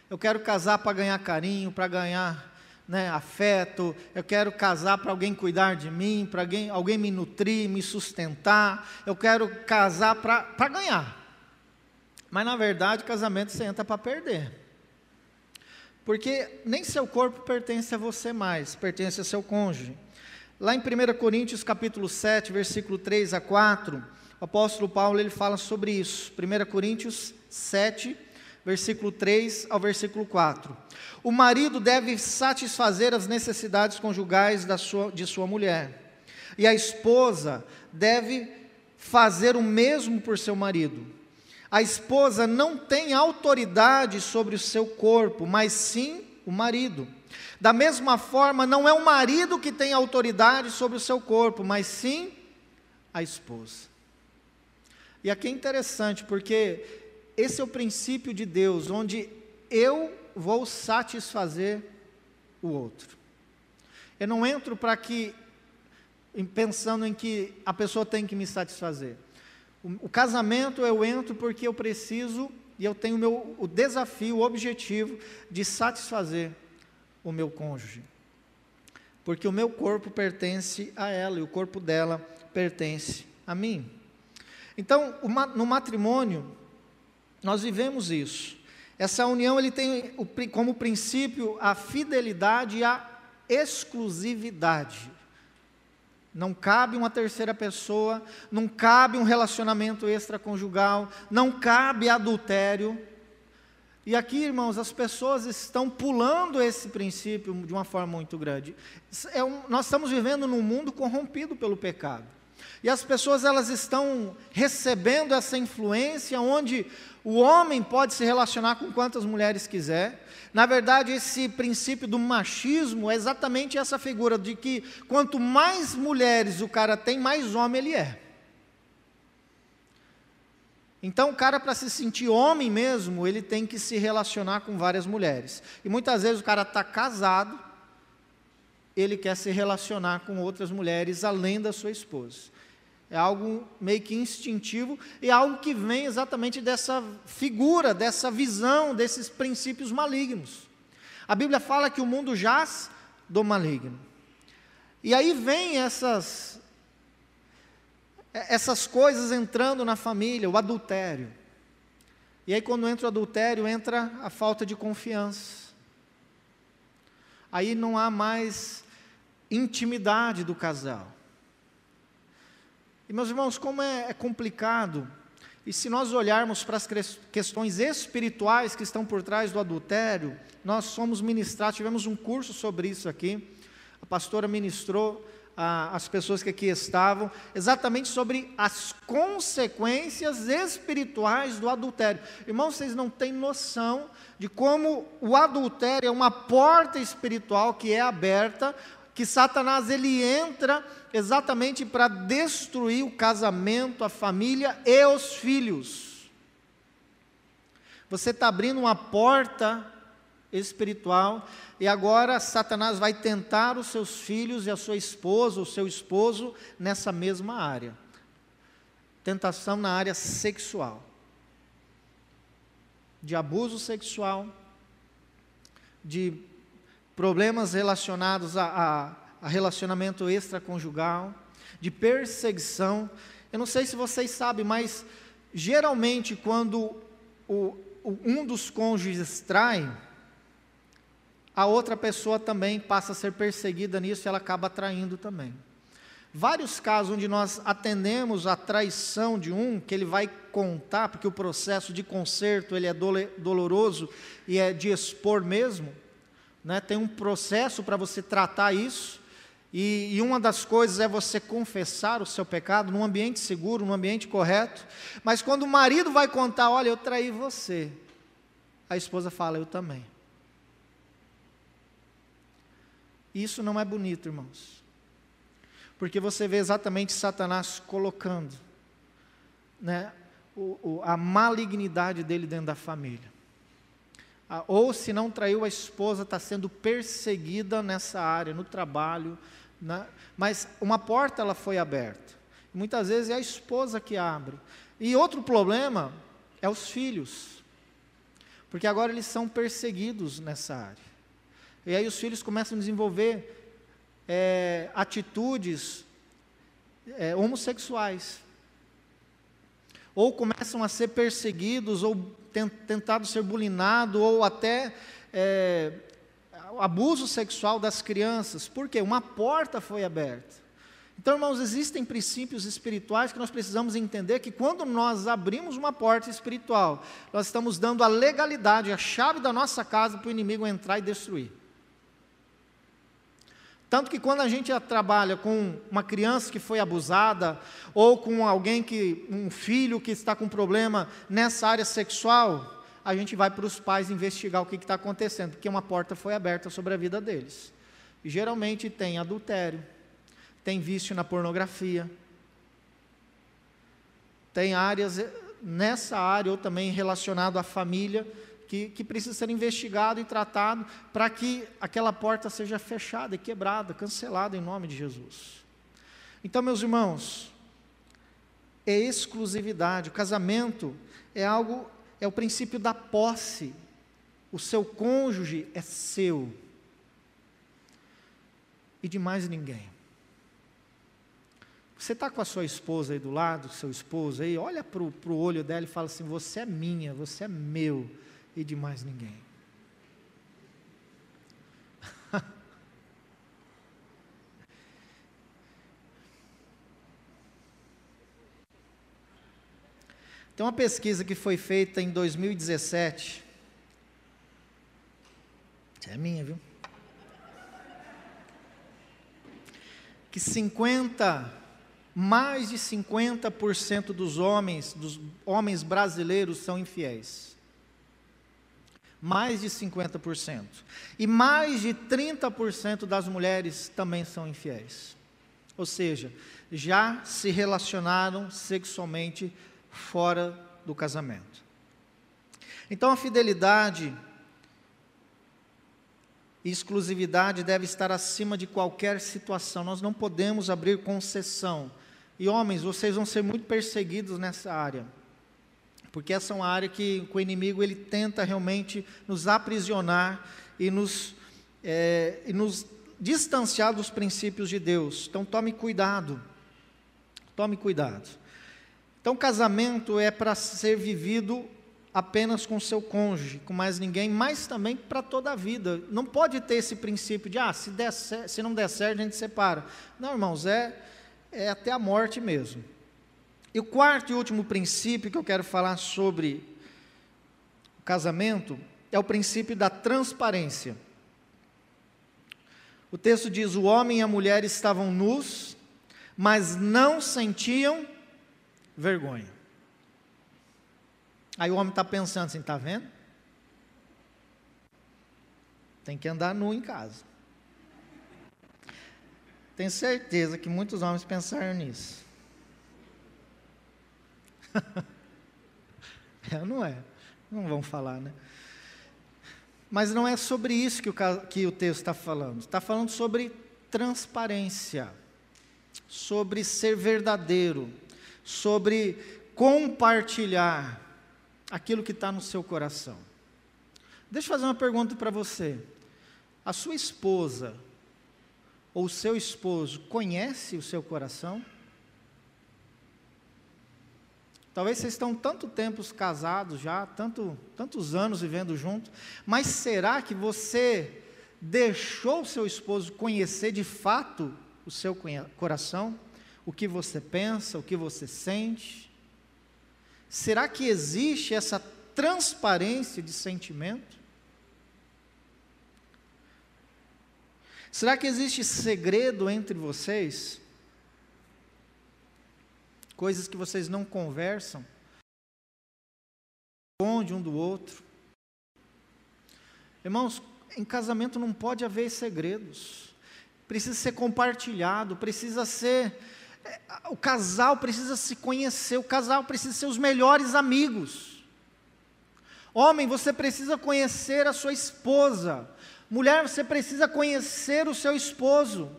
Speaker 1: Eu quero casar para ganhar carinho, para ganhar né, afeto, eu quero casar para alguém cuidar de mim, para alguém, alguém me nutrir, me sustentar, eu quero casar para ganhar. Mas na verdade, casamento você entra para perder. Porque nem seu corpo pertence a você mais, pertence a seu cônjuge. Lá em 1 Coríntios capítulo 7, versículo 3 a 4, o apóstolo Paulo ele fala sobre isso. 1 Coríntios 7, versículo 3 ao versículo 4. O marido deve satisfazer as necessidades conjugais da sua, de sua mulher, e a esposa deve fazer o mesmo por seu marido. A esposa não tem autoridade sobre o seu corpo, mas sim o marido. Da mesma forma, não é o marido que tem autoridade sobre o seu corpo, mas sim a esposa. E aqui é interessante, porque esse é o princípio de Deus, onde eu vou satisfazer o outro. Eu não entro para que pensando em que a pessoa tem que me satisfazer. O, o, casamento eu entro porque eu preciso e eu tenho o, meu, o desafio, o objetivo de satisfazer o meu cônjuge. Porque o meu corpo pertence a ela e o corpo dela pertence a mim. Então, no matrimônio, nós vivemos isso. Essa união ele tem como princípio a fidelidade e a exclusividade. Não cabe uma terceira pessoa, não cabe um relacionamento extraconjugal, não cabe adultério. E aqui, irmãos, as pessoas estão pulando esse princípio de uma forma muito grande. É um, nós estamos vivendo num mundo corrompido pelo pecado. E as pessoas elas estão recebendo essa influência onde o homem pode se relacionar com quantas mulheres quiser. Na verdade, esse princípio do machismo é exatamente essa figura de que quanto mais mulheres o cara tem, mais homem ele é. Então, o cara, para se sentir homem mesmo, ele tem que se relacionar com várias mulheres. E muitas vezes o cara está casado, ele quer se relacionar com outras mulheres além da sua esposa. É algo meio que instintivo e algo que vem exatamente dessa figura, dessa visão, desses princípios malignos. A Bíblia fala que o mundo jaz do maligno. E aí vem essas essas coisas entrando na família, o adultério. E aí quando entra o adultério, entra a falta de confiança. Aí não há mais intimidade do casal. E meus irmãos, como é, é complicado, e se nós olharmos para as questões espirituais que estão por trás do adultério, nós somos ministrados, tivemos um curso sobre isso aqui, a pastora ministrou as pessoas que aqui estavam, exatamente sobre as consequências espirituais do adultério. Irmãos, vocês não têm noção de como o adultério é uma porta espiritual que é aberta, que Satanás ele entra exatamente para destruir o casamento, a família e os filhos. Você está abrindo uma porta espiritual e agora Satanás vai tentar os seus filhos e a sua esposa, o seu esposo, nessa mesma área. Tentação na área sexual. De abuso sexual, de problemas relacionados a, a, a relacionamento extraconjugal, de perseguição. Eu não sei se vocês sabem, mas geralmente quando o, o, um dos cônjuges trai, a outra pessoa também passa a ser perseguida nisso e ela acaba traindo também. Vários casos onde nós atendemos a traição de um, que ele vai contar, porque o processo de conserto ele é doloroso e é de expor mesmo né? tem um processo para você tratar isso, e, e, uma das coisas é você confessar o seu pecado num ambiente seguro, num ambiente correto. Mas quando o marido vai contar, olha, eu traí você, a esposa fala, eu também. Isso não é bonito, irmãos. Porque você vê exatamente Satanás colocando né, o, o, a malignidade dele dentro da família ou se não traiu a esposa, está sendo perseguida nessa área, no trabalho, Né? Mas uma porta ela foi aberta. Muitas vezes é a esposa que abre. E outro problema é os filhos. Porque agora eles são perseguidos nessa área. E aí os filhos começam a desenvolver é, atitudes é, homossexuais. Ou começam a ser perseguidos, ou tentados ser bulinados, ou até é, abuso sexual das crianças. Por quê? Uma porta foi aberta. Então, irmãos, existem princípios espirituais que nós precisamos entender que quando nós abrimos uma porta espiritual, nós estamos dando a legalidade, a chave da nossa casa para o inimigo entrar e destruir. Tanto que quando a gente trabalha com uma criança que foi abusada, ou com alguém que, um filho que está com problema nessa área sexual, a gente vai para os pais investigar o que está acontecendo, porque uma porta foi aberta sobre a vida deles. E geralmente tem adultério, tem vício na pornografia, tem áreas nessa área ou também relacionado à família que, que precisa ser investigado e tratado para que aquela porta seja fechada e quebrada, cancelada em nome de Jesus. Então, meus irmãos, é exclusividade. O casamento é algo, é o princípio da posse. O seu cônjuge é seu e de mais ninguém. Você está com a sua esposa aí do lado, seu esposo aí, olha para o olho dela e fala assim: Você é minha, você é meu e de mais ninguém. Tem uma pesquisa que foi feita em 2017. É minha, viu? Que 50 mais de 50% dos homens, dos homens brasileiros são infiéis. Mais de 50%. E mais de 30% das mulheres também são infiéis. Ou seja, já se relacionaram sexualmente fora do casamento. Então a fidelidade e exclusividade deve estar acima de qualquer situação. Nós não podemos abrir concessão. E homens, vocês vão ser muito perseguidos nessa área. Porque essa é uma área que, o inimigo ele tenta realmente nos aprisionar e nos, é, e nos distanciar dos princípios de Deus. Então tome cuidado. Tome cuidado. Então, casamento é para ser vivido apenas com seu cônjuge, com mais ninguém, mas também para toda a vida. Não pode ter esse princípio de, ah, se, der, se não der certo, a gente separa. Não, irmãos, é, é até a morte mesmo. E o quarto e último princípio que eu quero falar sobre o casamento é o princípio da transparência. O texto diz: o homem e a mulher estavam nus, mas não sentiam vergonha. Aí o homem está pensando assim, está vendo? Tem que andar nu em casa. Tenho certeza que muitos homens pensaram nisso. é, não é? Não vão falar, né? Mas não é sobre isso que o, que o texto está falando. Está falando sobre transparência, sobre ser verdadeiro, sobre compartilhar aquilo que está no seu coração. Deixa eu fazer uma pergunta para você. A sua esposa ou o seu esposo conhece o seu coração? Talvez vocês estão tanto tempo casados já, tanto, tantos anos vivendo juntos, mas será que você deixou o seu esposo conhecer de fato o seu coração? O que você pensa, o que você sente? Será que existe essa transparência de sentimento? Será que existe segredo entre vocês? Coisas que vocês não conversam? Onde um do outro? Irmãos, em casamento não pode haver segredos. Precisa ser compartilhado, precisa ser o casal precisa se conhecer, o casal precisa ser os melhores amigos. Homem, você precisa conhecer a sua esposa. Mulher, você precisa conhecer o seu esposo.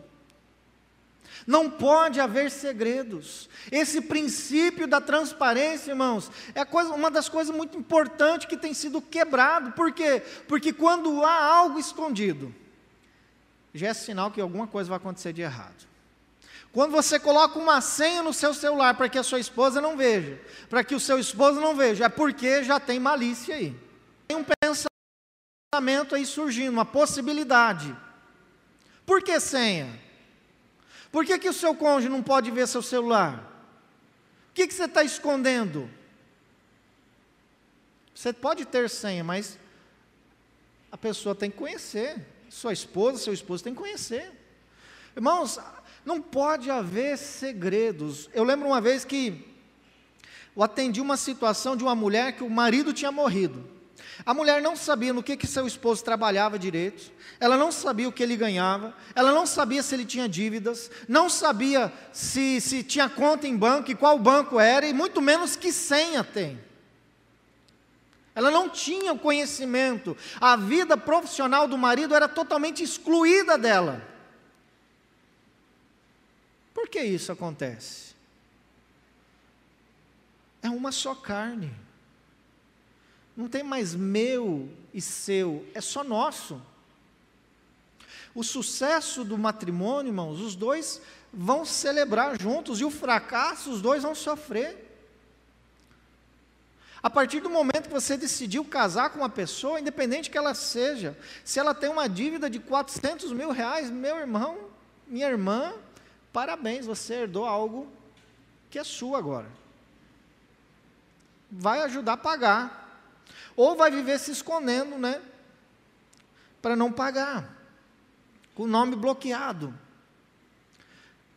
Speaker 1: Não pode haver segredos. Esse princípio da transparência, irmãos, é coisa, uma das coisas muito importantes que tem sido quebrado. Por quê? Porque quando há algo escondido, já é sinal que alguma coisa vai acontecer de errado. Quando você coloca uma senha no seu celular para que a sua esposa não veja, para que o seu esposo não veja, é porque já tem malícia aí. Tem um pensamento aí surgindo, uma possibilidade. Por que senha? Por que, que o seu cônjuge não pode ver seu celular? O que, que você está escondendo? Você pode ter senha, mas a pessoa tem que conhecer. Sua esposa, seu esposo tem que conhecer. Irmãos, não pode haver segredos. Eu lembro uma vez que eu atendi uma situação de uma mulher que o marido tinha morrido. A mulher não sabia no que, que seu esposo trabalhava direito, ela não sabia o que ele ganhava, ela não sabia se ele tinha dívidas, não sabia se, se tinha conta em banco e qual banco era, e muito menos que senha tem. Ela não tinha o conhecimento, a vida profissional do marido era totalmente excluída dela. Por que isso acontece? É uma só carne. Não tem mais meu e seu, é só nosso. O sucesso do matrimônio, irmãos, os dois vão celebrar juntos e o fracasso, os dois vão sofrer. A partir do momento que você decidiu casar com uma pessoa, independente que ela seja, se ela tem uma dívida de 400 mil reais, meu irmão, minha irmã, parabéns, você herdou algo que é sua agora. Vai ajudar a pagar. Ou vai viver se escondendo, né? Para não pagar. Com o nome bloqueado.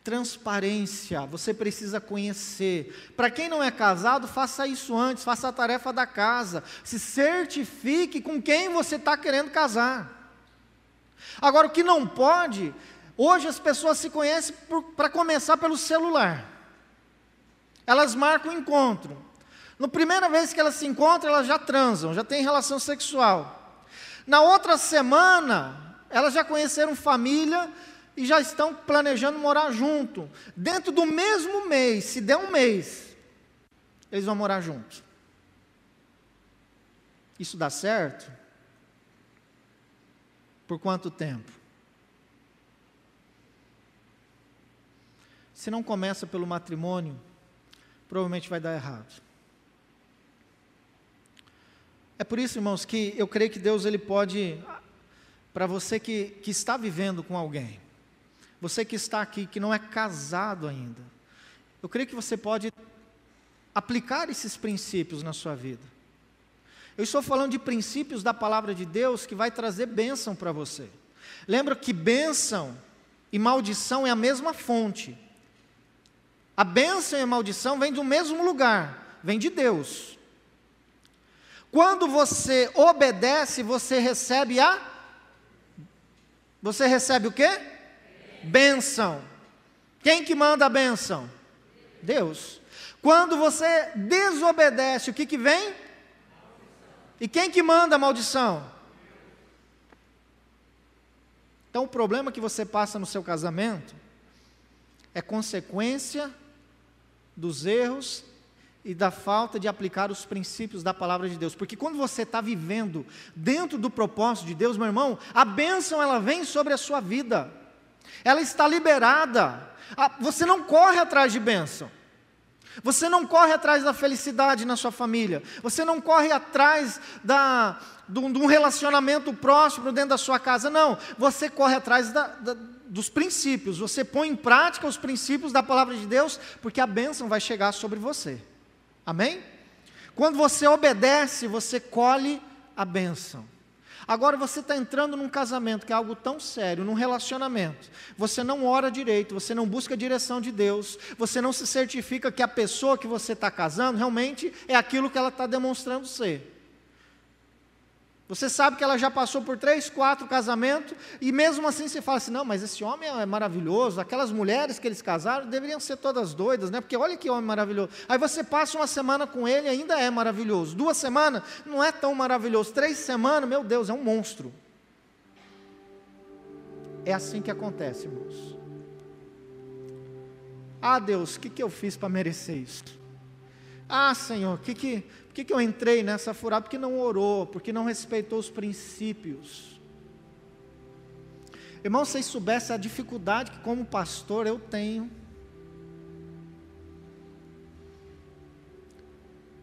Speaker 1: Transparência, você precisa conhecer. Para quem não é casado, faça isso antes, faça a tarefa da casa. Se certifique com quem você está querendo casar. Agora, o que não pode, hoje as pessoas se conhecem para começar pelo celular. Elas marcam o encontro. Na primeira vez que elas se encontram, elas já transam, já têm relação sexual. Na outra semana, elas já conheceram família e já estão planejando morar junto. Dentro do mesmo mês, se der um mês, eles vão morar juntos. Isso dá certo? Por quanto tempo? Se não começa pelo matrimônio, provavelmente vai dar errado. É por isso, irmãos, que eu creio que Deus ele pode, para você que, que está vivendo com alguém, você que está aqui, que não é casado ainda, eu creio que você pode aplicar esses princípios na sua vida. Eu estou falando de princípios da palavra de Deus que vai trazer bênção para você. Lembra que bênção e maldição é a mesma fonte. A bênção e a maldição vêm do mesmo lugar, vem de Deus. Quando você obedece, você recebe a Você recebe o quê? Bênção. Quem que manda a bênção? Deus. Quando você desobedece, o que que vem? E quem que manda a maldição? Então o problema que você passa no seu casamento é consequência dos erros e da falta de aplicar os princípios da palavra de Deus. Porque quando você está vivendo dentro do propósito de Deus, meu irmão, a bênção ela vem sobre a sua vida. Ela está liberada. Você não corre atrás de bênção. Você não corre atrás da felicidade na sua família. Você não corre atrás da, de, um, relacionamento próximo dentro da sua casa. Não. Você corre atrás da, da, dos princípios. Você põe em prática os princípios da palavra de Deus, porque a bênção vai chegar sobre você. Amém? Quando você obedece, você colhe a bênção. Agora você está entrando num casamento que é algo tão sério, num relacionamento. Você não ora direito, você não busca a direção de Deus, você não se certifica que a pessoa que você está casando realmente é aquilo que ela está demonstrando ser. Você sabe que ela já passou por três, quatro casamentos, e mesmo assim você fala assim: não, mas esse homem é maravilhoso, aquelas mulheres que eles casaram deveriam ser todas doidas, né? Porque olha que homem maravilhoso. Aí você passa uma semana com ele e ainda é maravilhoso. Duas semanas, não é tão maravilhoso. Três semanas, meu Deus, é um monstro. É assim que acontece, irmãos. Ah, Deus, o que, que eu fiz para merecer isso? Ah, Senhor, que que, por que, que eu entrei nessa furada? Porque não orou, porque não respeitou os princípios. Irmão, se vocês soubessem a dificuldade que, como pastor, eu tenho.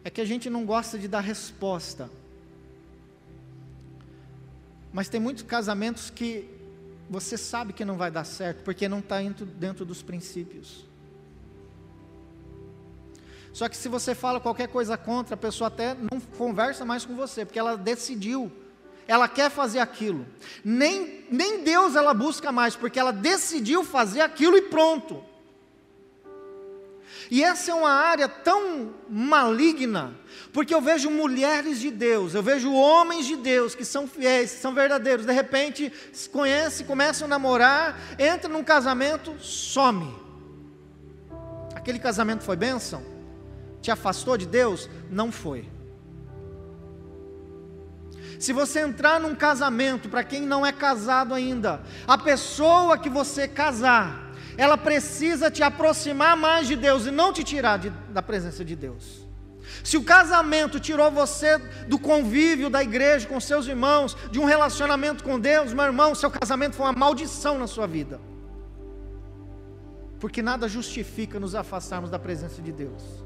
Speaker 1: É que a gente não gosta de dar resposta. Mas tem muitos casamentos que você sabe que não vai dar certo, porque não está dentro dos princípios. Só que se você fala qualquer coisa contra, a pessoa até não conversa mais com você, porque ela decidiu, ela quer fazer aquilo. Nem, nem Deus ela busca mais, porque ela decidiu fazer aquilo e pronto. E essa é uma área tão maligna, porque eu vejo mulheres de Deus, eu vejo homens de Deus que são fiéis, que são verdadeiros, de repente se conhecem, começam a namorar, entra num casamento, some. Aquele casamento foi bênção? Te afastou de Deus? Não foi. Se você entrar num casamento, para quem não é casado ainda, a pessoa que você casar, ela precisa te aproximar mais de Deus e não te tirar de, da presença de Deus. Se o casamento tirou você do convívio da igreja com seus irmãos, de um relacionamento com Deus, meu irmão, seu casamento foi uma maldição na sua vida. Porque nada justifica nos afastarmos da presença de Deus.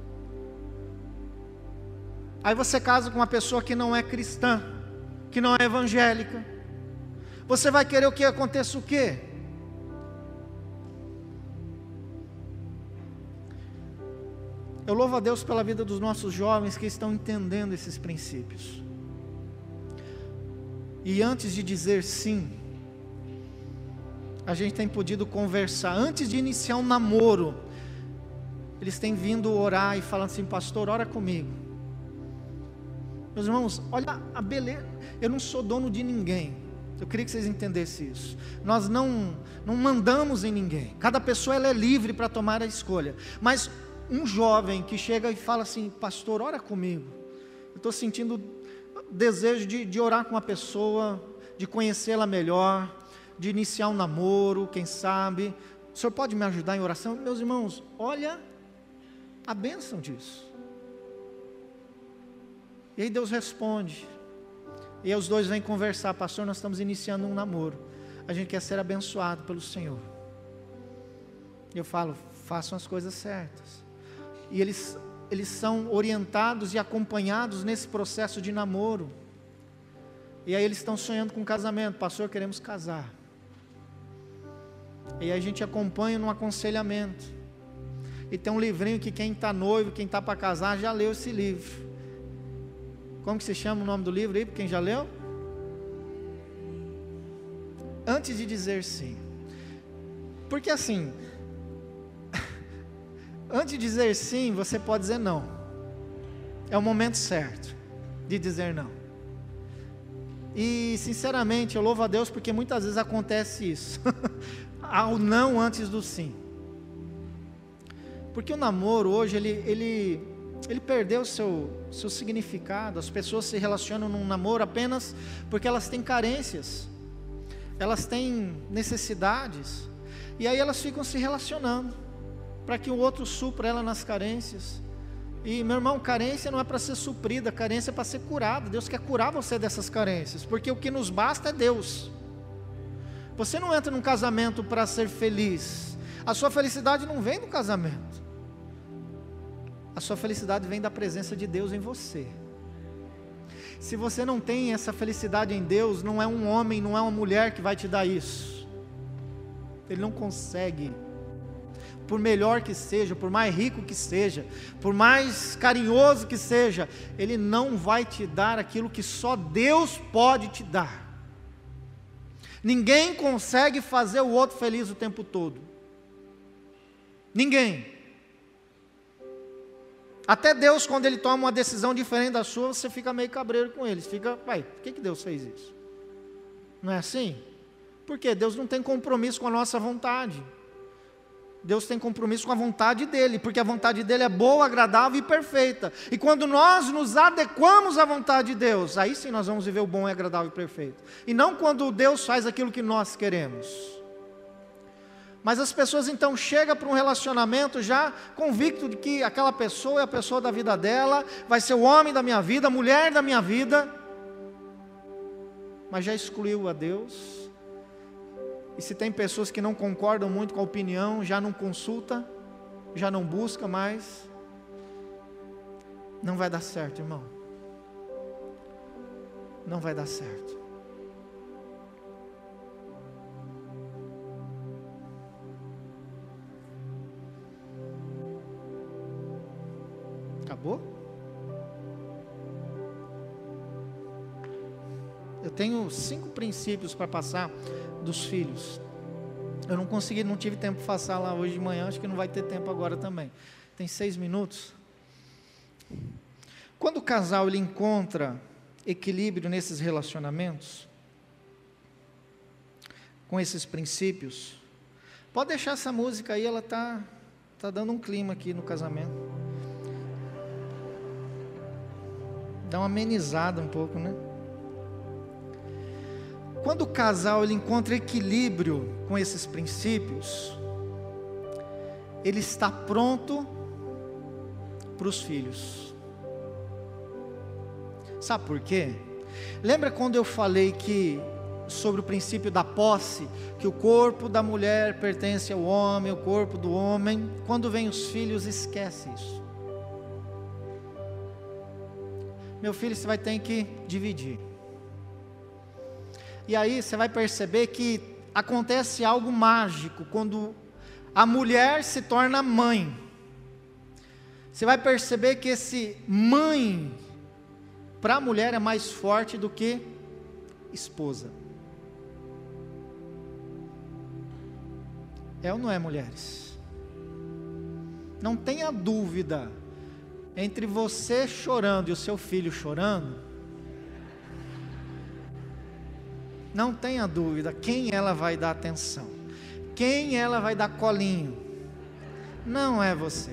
Speaker 1: Aí você casa com uma pessoa que não é cristã, que não é evangélica. Você vai querer o que aconteça o quê? Eu louvo a Deus pela vida dos nossos jovens que estão entendendo esses princípios. E antes de dizer sim, a gente tem podido conversar. Antes de iniciar um namoro, eles têm vindo orar e falando assim: Pastor, ora comigo. Meus irmãos, olha a beleza. Eu não sou dono de ninguém. Eu queria que vocês entendessem isso. Nós não, não mandamos em ninguém. Cada pessoa ela é livre para tomar a escolha. Mas um jovem que chega e fala assim: Pastor, ora comigo. Eu estou sentindo desejo de, de orar com uma pessoa, de conhecê-la melhor, de iniciar um namoro, quem sabe. O senhor pode me ajudar em oração? Meus irmãos, olha a bênção disso. E aí Deus responde. E aí os dois vêm conversar, pastor, nós estamos iniciando um namoro. A gente quer ser abençoado pelo Senhor. Eu falo, façam as coisas certas e eles, eles são orientados e acompanhados nesse processo de namoro. E aí eles estão sonhando com casamento, pastor, queremos casar. E aí a gente acompanha no aconselhamento. E tem um livrinho que quem está noivo, quem está para casar, já leu esse livro. Como que se chama o nome do livro aí, quem já leu? Antes de dizer sim. Porque assim, Antes de dizer sim, você pode dizer não. É o momento certo de dizer não. E, sinceramente, eu louvo a Deus porque muitas vezes acontece isso. Há o não antes do sim. Porque o namoro hoje, ele, ele, ele perdeu seu, seu significado. As pessoas se relacionam num namoro apenas porque elas têm carências, elas têm necessidades, e aí elas ficam se relacionando para que o outro supra ela nas carências. E meu irmão, carência não é para ser suprida, carência é para ser curada. Deus quer curar você dessas carências, porque o que nos basta é Deus. Você não entra num casamento para ser feliz. A sua felicidade não vem do casamento. A sua felicidade vem da presença de Deus em você. Se você não tem essa felicidade em Deus, não é um homem, não é uma mulher que vai te dar isso. Ele não consegue por melhor que seja, por mais rico que seja, por mais carinhoso que seja, Ele não vai te dar aquilo que só Deus pode te dar. Ninguém consegue fazer o outro feliz o tempo todo. Ninguém. Até Deus, quando Ele toma uma decisão diferente da sua, você fica meio cabreiro com ele. Fica, pai, por que, que Deus fez isso? Não é assim? Porque Deus não tem compromisso com a nossa vontade. Deus tem compromisso com a vontade dele, porque a vontade dele é boa, agradável e perfeita. E quando nós nos adequamos à vontade de Deus, aí sim nós vamos viver o bom, agradável e perfeito. E não quando Deus faz aquilo que nós queremos. Mas as pessoas então chegam para um relacionamento já convicto de que aquela pessoa é a pessoa da vida dela, vai ser o homem da minha vida, a mulher da minha vida, mas já excluiu a Deus. E se tem pessoas que não concordam muito com a opinião, já não consulta, já não busca mais, não vai dar certo, irmão. Não vai dar certo. Acabou? Eu tenho cinco princípios para passar dos filhos. Eu não consegui, não tive tempo para passar lá hoje de manhã, acho que não vai ter tempo agora também. Tem seis minutos. Quando o casal ele encontra equilíbrio nesses relacionamentos, com esses princípios, pode deixar essa música aí, ela tá tá dando um clima aqui no casamento. Dá uma amenizada um pouco, né? Quando o casal ele encontra equilíbrio com esses princípios, ele está pronto para os filhos. Sabe por quê? Lembra quando eu falei que sobre o princípio da posse, que o corpo da mulher pertence ao homem, o corpo do homem, quando vem os filhos, esquece isso. Meu filho, você vai ter que dividir. E aí você vai perceber que acontece algo mágico quando a mulher se torna mãe. Você vai perceber que esse mãe para a mulher é mais forte do que esposa. É ou não é, mulheres? Não tenha dúvida entre você chorando e o seu filho chorando, não tenha dúvida quem ela vai dar atenção, quem ela vai dar colinho. Não é você.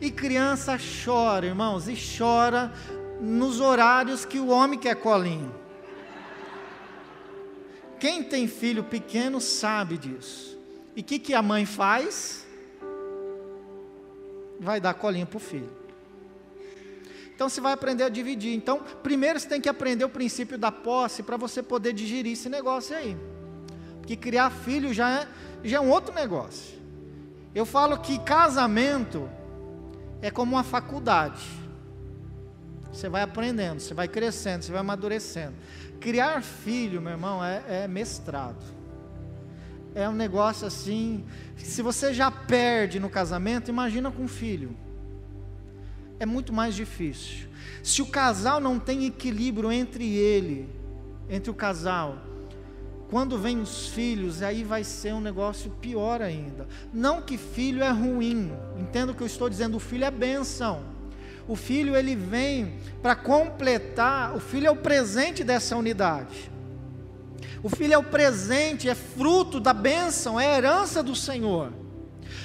Speaker 1: E criança chora, irmãos, e chora nos horários que o homem quer colinho. Quem tem filho pequeno sabe disso. E o que, que a mãe faz? Vai dar colinho para o filho. Então você vai aprender a dividir. Então, primeiro você tem que aprender o princípio da posse para você poder digerir esse negócio aí. Porque criar filho já é, já é um outro negócio. Eu falo que casamento é como uma faculdade. Você vai aprendendo, você vai crescendo, você vai amadurecendo. Criar filho, meu irmão, é, é mestrado. É um negócio assim. Se você já perde no casamento, imagina com filho é muito mais difícil. Se o casal não tem equilíbrio entre ele, entre o casal, quando vem os filhos, aí vai ser um negócio pior ainda. Não que filho é ruim, entenda o que eu estou dizendo, o filho é bênção. O filho ele vem para completar, o filho é o presente dessa unidade. O filho é o presente, é fruto da bênção, é herança do Senhor.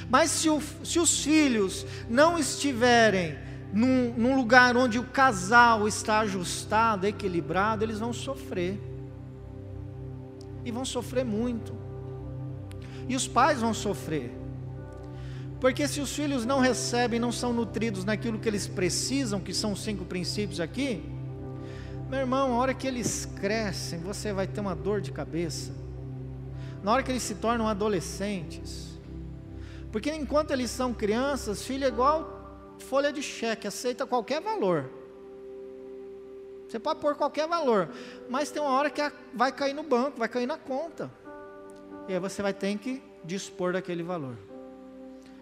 Speaker 1: Mas se, o, se os filhos não estiverem num, num lugar onde o casal está ajustado, equilibrado, eles vão sofrer. E vão sofrer muito. E os pais vão sofrer. Porque se os filhos não recebem, não são nutridos naquilo que eles precisam, que são os cinco princípios aqui, meu irmão, a hora que eles crescem, você vai ter uma dor de cabeça. Na hora que eles se tornam adolescentes. Porque enquanto eles são crianças, filho é igual folha de cheque, aceita qualquer valor. Você pode pôr qualquer valor, mas tem uma hora que vai cair no banco, vai cair na conta. E aí você vai ter que dispor daquele valor.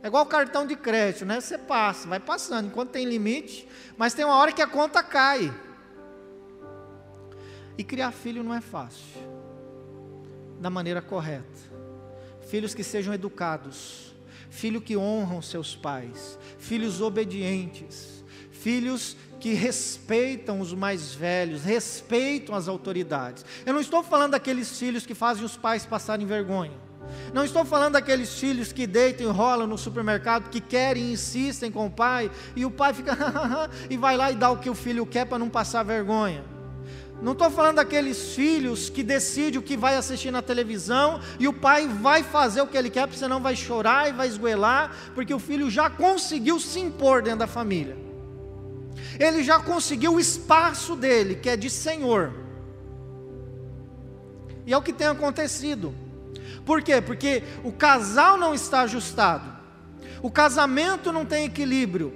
Speaker 1: É igual cartão de crédito, né? Você passa, vai passando, enquanto tem limite, mas tem uma hora que a conta cai. E criar filho não é fácil, da maneira correta. Filhos que sejam educados, filho que honram seus pais, filhos obedientes, filhos que respeitam os mais velhos, respeitam as autoridades. Eu não estou falando daqueles filhos que fazem os pais passarem vergonha. Não estou falando daqueles filhos que deitam e rolam no supermercado, que querem e insistem com o pai, e o pai fica e vai lá e dá o que o filho quer para não passar vergonha. Não estou falando daqueles filhos que decidem o que vai assistir na televisão e o pai vai fazer o que ele quer, porque senão vai chorar e vai esgoelar, porque o filho já conseguiu se impor dentro da família. Ele já conseguiu o espaço dele, que é de Senhor. E é o que tem acontecido. Por quê? Porque o casal não está ajustado, o casamento não tem equilíbrio,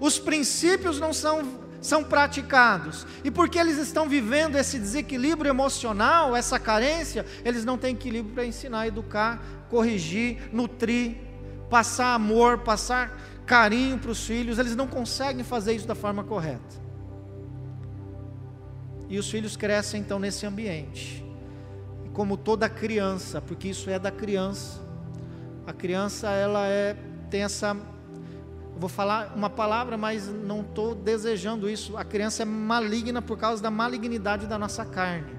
Speaker 1: os princípios não são são praticados. E porque eles estão vivendo esse desequilíbrio emocional, essa carência, eles não têm equilíbrio para ensinar, educar, corrigir, nutrir, passar amor, passar carinho para os filhos, eles não conseguem fazer isso da forma correta. E os filhos crescem então nesse ambiente. E como toda criança, porque isso é da criança. A criança ela é tem essa vou falar uma palavra, mas não estou desejando isso. A criança é maligna por causa da malignidade da nossa carne.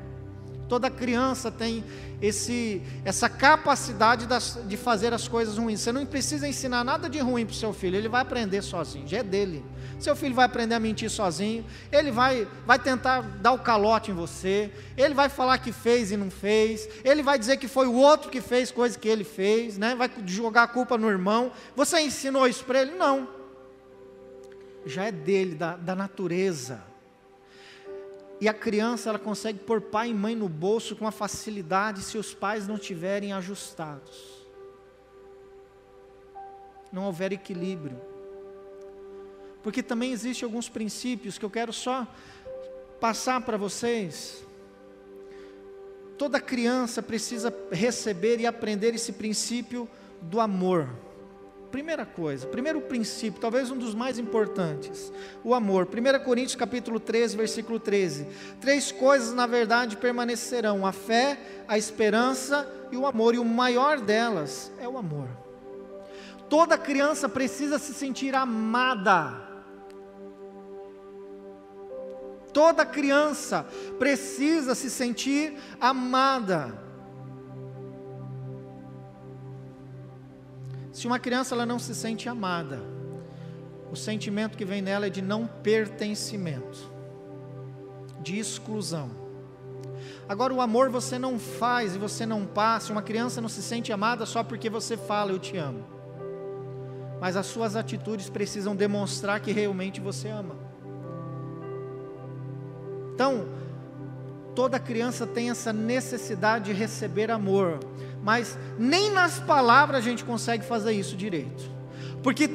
Speaker 1: Toda criança tem esse, essa capacidade das, de fazer as coisas ruins. Você não precisa ensinar nada de ruim para o seu filho, ele vai aprender sozinho, já é dele. Seu filho vai aprender a mentir sozinho, ele vai, vai tentar dar o calote em você, ele vai falar que fez e não fez, ele vai dizer que foi o outro que fez coisa que ele fez, né? vai jogar a culpa no irmão. Você ensinou isso para ele? Não. Já é dele, da, da natureza. E a criança ela consegue pôr pai e mãe no bolso com uma facilidade se os pais não tiverem ajustados. Não houver equilíbrio. Porque também existem alguns princípios que eu quero só passar para vocês. Toda criança precisa receber e aprender esse princípio do amor. Primeira coisa, primeiro princípio, talvez um dos mais importantes, o amor. 1 Coríntios capítulo 13, versículo 13. Três coisas, na verdade, permanecerão: a fé, a esperança e o amor, e o maior delas é o amor. Toda criança precisa se sentir amada. Toda criança precisa se sentir amada. Se uma criança ela não se sente amada, o sentimento que vem nela é de não pertencimento, de exclusão. Agora, o amor você não faz e você não passa. Uma criança não se sente amada só porque você fala eu te amo. Mas as suas atitudes precisam demonstrar que realmente você ama. Então, toda criança tem essa necessidade de receber amor, mas nem nas palavras a gente consegue fazer isso direito. Porque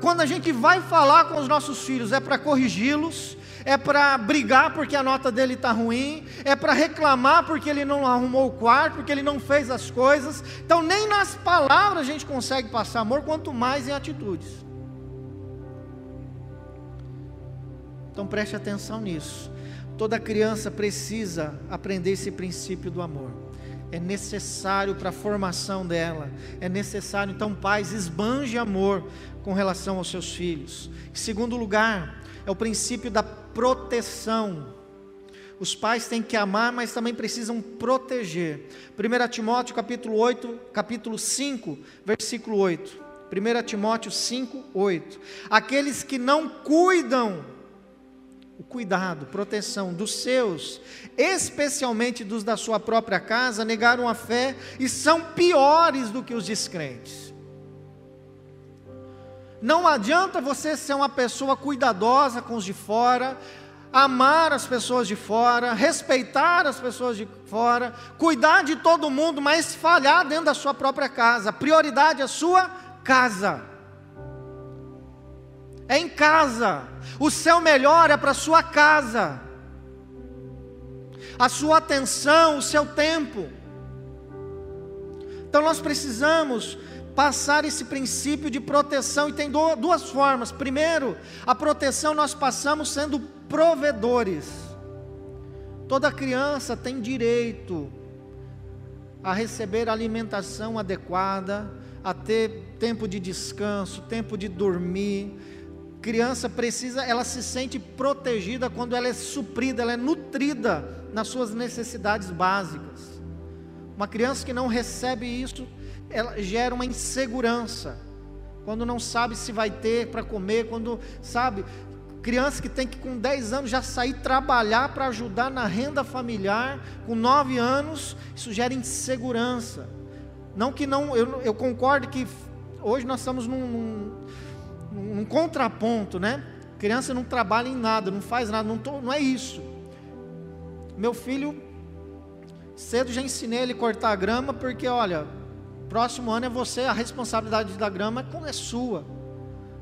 Speaker 1: quando a gente vai falar com os nossos filhos, é para corrigi-los, é para brigar porque a nota dele está ruim, é para reclamar porque ele não arrumou o quarto, porque ele não fez as coisas. Então, nem nas palavras a gente consegue passar amor, quanto mais em atitudes. Então, preste atenção nisso. Toda criança precisa aprender esse princípio do amor. É necessário para a formação dela. É necessário, então, pais, esbanje amor com relação aos seus filhos. Em segundo lugar, é o princípio da proteção. Os pais têm que amar, mas também precisam proteger. 1 Timóteo capítulo 8, capítulo 5, versículo 8. 1 Timóteo 5, 8. Aqueles que não cuidam o cuidado, proteção dos seus, especialmente dos da sua própria casa, negaram a fé e são piores do que os descrentes. Não adianta você ser uma pessoa cuidadosa com os de fora, amar as pessoas de fora, respeitar as pessoas de fora, cuidar de todo mundo, mas falhar dentro da sua própria casa. A prioridade é a sua casa é em casa. O seu melhor é para sua casa. A sua atenção, o seu tempo. Então nós precisamos passar esse princípio de proteção e tem duas formas. Primeiro, a proteção nós passamos sendo provedores. Toda criança tem direito a receber alimentação adequada, a ter tempo de descanso, tempo de dormir, criança precisa, ela se sente protegida quando ela é suprida, ela é nutrida nas suas necessidades básicas. Uma criança que não recebe isso, ela gera uma insegurança. Quando não sabe se vai ter para comer, quando sabe, Criança que tem que com 10 anos já sair trabalhar para ajudar na renda familiar, com 9 anos, isso gera insegurança. Não que não, eu, eu concordo que hoje nós estamos num, num, num contraponto, né? Criança não trabalha em nada, não faz nada, não, tô, não é isso. Meu filho, cedo já ensinei ele a cortar a grama, porque olha, próximo ano é você, a responsabilidade da grama é sua.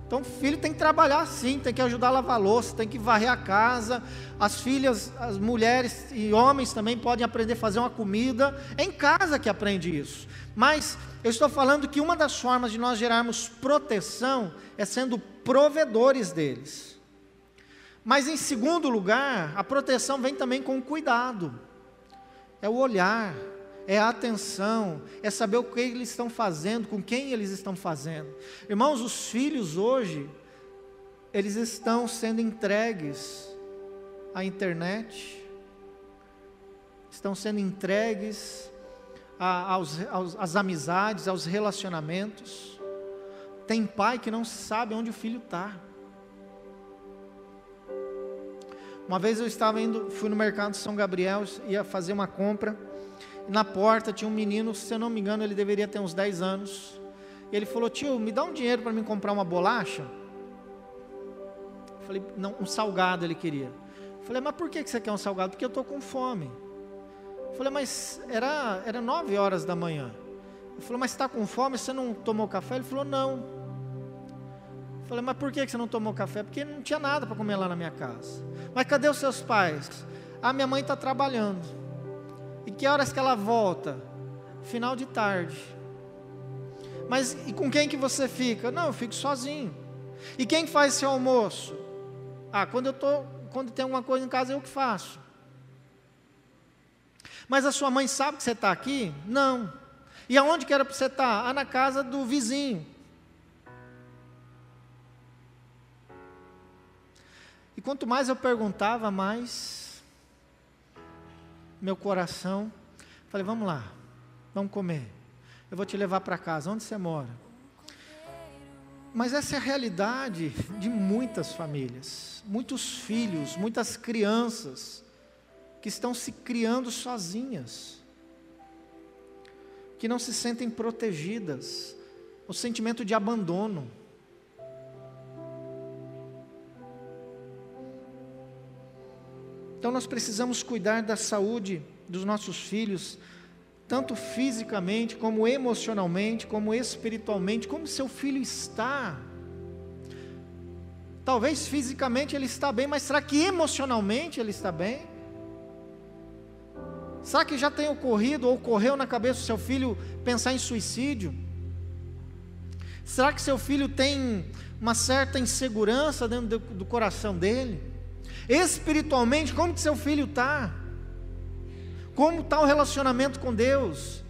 Speaker 1: Então filho tem que trabalhar sim, tem que ajudar a lavar louça, tem que varrer a casa. As filhas, as mulheres e homens também podem aprender a fazer uma comida. É em casa que aprende isso. Mas eu estou falando que uma das formas de nós gerarmos proteção é sendo provedores deles. Mas em segundo lugar, a proteção vem também com cuidado. É o olhar, é a atenção, é saber o que eles estão fazendo, com quem eles estão fazendo. Irmãos, os filhos hoje, eles estão sendo entregues à internet, estão sendo entregues aos, aos, às amizades, aos relacionamentos. Tem pai que não sabe onde o filho está. Uma vez eu estava indo, fui no mercado de São Gabriel, ia fazer uma compra na porta tinha um menino, se eu não me engano, ele deveria ter uns 10 anos. Ele falou: Tio, me dá um dinheiro para mim comprar uma bolacha? Eu falei: Não, um salgado ele queria. Eu falei: Mas por que você quer um salgado? Porque eu estou com fome. Eu falei: Mas era, era 9 horas da manhã. Eu falei: Mas está com fome? Você não tomou café? Ele falou: Não. Eu falei: Mas por que você não tomou café? Porque não tinha nada para comer lá na minha casa. Mas cadê os seus pais? Ah, minha mãe está trabalhando. E que horas que ela volta? Final de tarde. Mas e com quem que você fica? Não, eu fico sozinho. E quem faz seu almoço? Ah, quando eu tô, quando tem alguma coisa em casa eu que faço. Mas a sua mãe sabe que você está aqui? Não. E aonde que era para você estar? Tá? Ah, na casa do vizinho. E quanto mais eu perguntava, mais meu coração. Falei, vamos lá, vamos comer. Eu vou te levar para casa. Onde você mora? Mas essa é a realidade de muitas famílias, muitos filhos, muitas crianças que estão se criando sozinhas, que não se sentem protegidas, o sentimento de abandono. Então nós precisamos cuidar da saúde dos nossos filhos, tanto fisicamente, como emocionalmente, como espiritualmente, como seu filho está. Talvez fisicamente ele está bem, mas será que emocionalmente ele está bem? Será que já tem ocorrido ou ocorreu na cabeça do seu filho pensar em suicídio? Será que seu filho tem uma certa insegurança dentro do, do coração dele? Espiritualmente, como que seu filho está? Como está o relacionamento com Deus?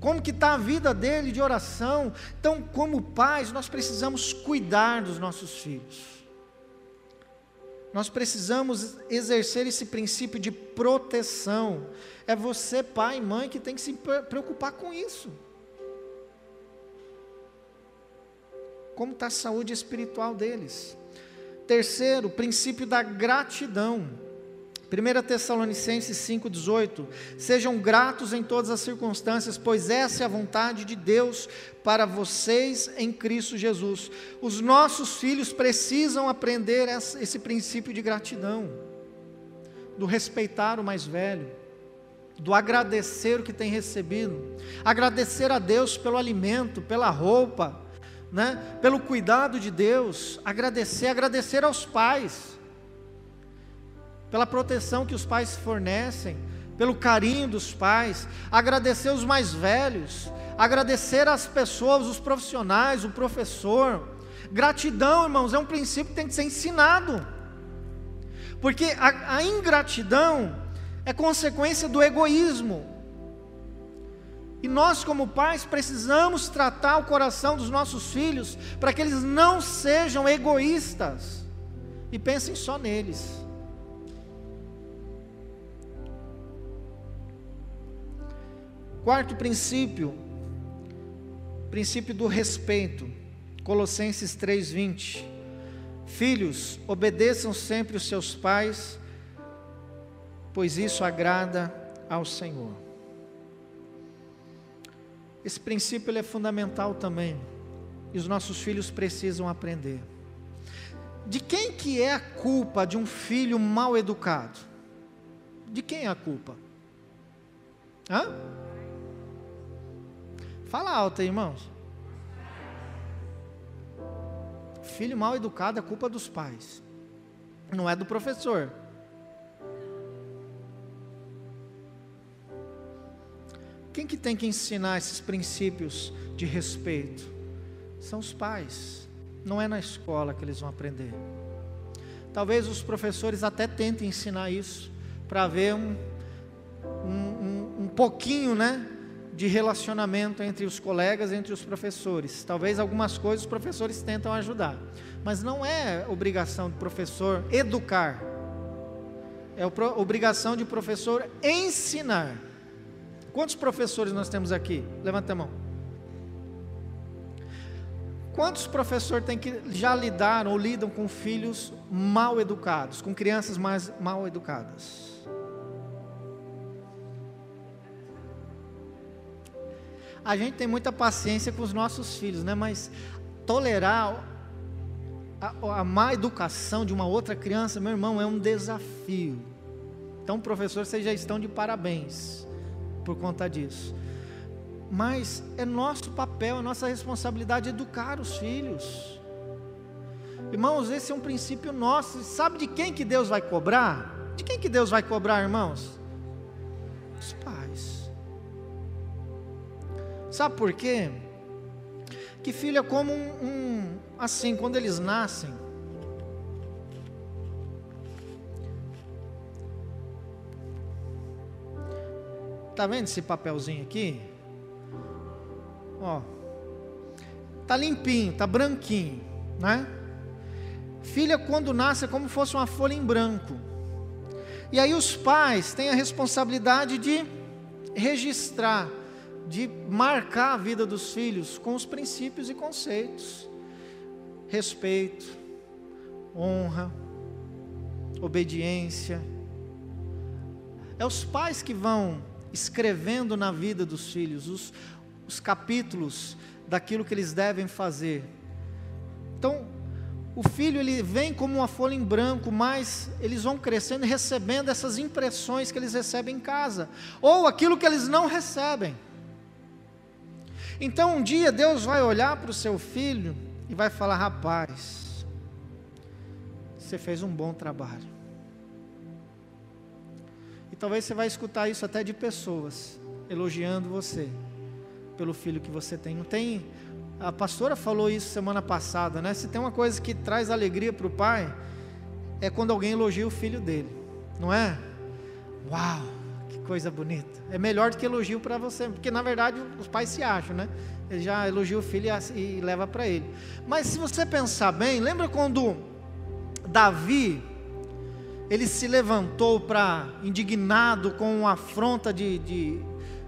Speaker 1: Como que está a vida dele de oração? Então, como pais, nós precisamos cuidar dos nossos filhos. Nós precisamos exercer esse princípio de proteção. É você, pai e mãe, que tem que se preocupar com isso. Como está a saúde espiritual deles? Terceiro, o princípio da gratidão. 1 Tessalonicenses 5,18: Sejam gratos em todas as circunstâncias, pois essa é a vontade de Deus para vocês em Cristo Jesus. Os nossos filhos precisam aprender esse princípio de gratidão, do respeitar o mais velho, do agradecer o que tem recebido, agradecer a Deus pelo alimento, pela roupa, né, pelo cuidado de Deus, agradecer, agradecer aos pais, pela proteção que os pais fornecem, pelo carinho dos pais, agradecer os mais velhos, agradecer as pessoas, os profissionais, o professor. Gratidão, irmãos, é um princípio que tem que ser ensinado, porque a, a ingratidão é consequência do egoísmo. E nós, como pais, precisamos tratar o coração dos nossos filhos para que eles não sejam egoístas e pensem só neles. Quarto princípio, princípio do respeito. Colossenses 3:20. Filhos, obedeçam sempre os seus pais, pois isso agrada ao Senhor. Esse princípio é fundamental também, e os nossos filhos precisam aprender. De quem que é a culpa de um filho mal educado? De quem é a culpa? Hã? Fala alto aí, irmãos. Filho mal educado é culpa dos pais, não é do professor. Quem que tem que ensinar esses princípios de respeito? São os pais. Não é na escola que eles vão aprender. Talvez os professores até tentem ensinar isso para ver um, um, um, um pouquinho, né, de relacionamento entre os colegas, entre os professores. Talvez algumas coisas os professores tentam ajudar, mas não é obrigação do professor educar. É obrigação de professor ensinar. Quantos professores nós temos aqui? Levanta a mão. Quantos professores têm que já lidaram ou lidam com filhos mal educados, com crianças mais mal educadas? A gente tem muita paciência com os nossos filhos, né? Mas tolerar a, a má educação de uma outra criança, meu irmão, é um desafio. Então, professor, vocês já estão de parabéns por conta disso. Mas é nosso papel, é nossa responsabilidade educar os filhos. Irmãos, esse é um princípio nosso. Sabe de quem que Deus vai cobrar? De quem que Deus vai cobrar, irmãos? Dos pais. Sabe por quê? Que filho é como um, um assim, quando eles nascem, Tá vendo esse papelzinho aqui? Ó. Tá limpinho, tá branquinho, né? Filha quando nasce é como se fosse uma folha em branco. E aí os pais têm a responsabilidade de registrar, de marcar a vida dos filhos com os princípios e conceitos. Respeito, honra, obediência. É os pais que vão escrevendo na vida dos filhos os, os capítulos daquilo que eles devem fazer. Então, o filho ele vem como uma folha em branco, mas eles vão crescendo recebendo essas impressões que eles recebem em casa, ou aquilo que eles não recebem. Então um dia Deus vai olhar para o seu filho e vai falar: rapaz, você fez um bom trabalho. E talvez você vai escutar isso até de pessoas elogiando você pelo filho que você tem. Não tem. A pastora falou isso semana passada, né? Se tem uma coisa que traz alegria para o pai, é quando alguém elogia o filho dele, não é? Uau, coisa bonita. É melhor do que elogio para você, porque na verdade os pais se acham, né? Ele já elogia o filho e, e leva para ele. Mas se você pensar bem, lembra quando Davi ele se levantou para, indignado com a afronta de, de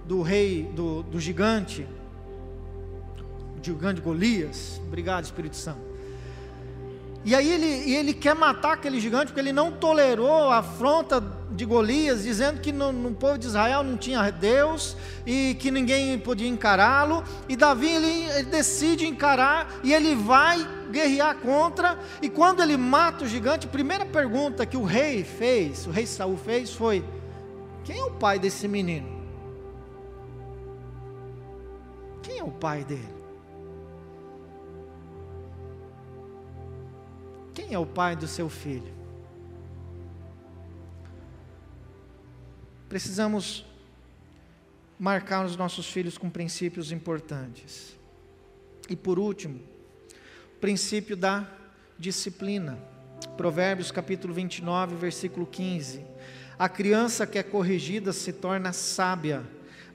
Speaker 1: do rei, do, do gigante, gigante Golias. Obrigado, Espírito Santo. E aí ele, ele quer matar aquele gigante porque ele não tolerou a afronta de Golias, dizendo que no, no povo de Israel não tinha Deus e que ninguém podia encará-lo. E Davi ele, ele decide encarar e ele vai guerrear contra. E quando ele mata o gigante, a primeira pergunta que o rei fez, o rei Saul fez, foi: quem é o pai desse menino? Quem é o pai dele? Quem é o pai do seu filho? Precisamos marcar os nossos filhos com princípios importantes. E por último, o princípio da disciplina. Provérbios capítulo 29, versículo 15. A criança que é corrigida se torna sábia,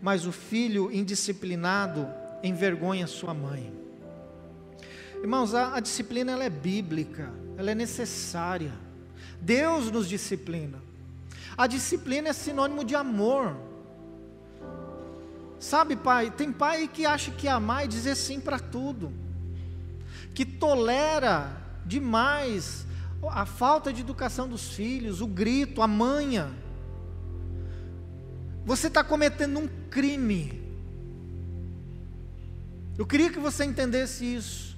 Speaker 1: mas o filho indisciplinado envergonha sua mãe. Irmãos, a, a disciplina ela é bíblica ela é necessária. Deus nos disciplina. A disciplina é sinônimo de amor. Sabe, pai, tem pai que acha que amar é dizer sim para tudo, que tolera demais a falta de educação dos filhos, o grito, a manha. Você está cometendo um crime. Eu queria que você entendesse isso.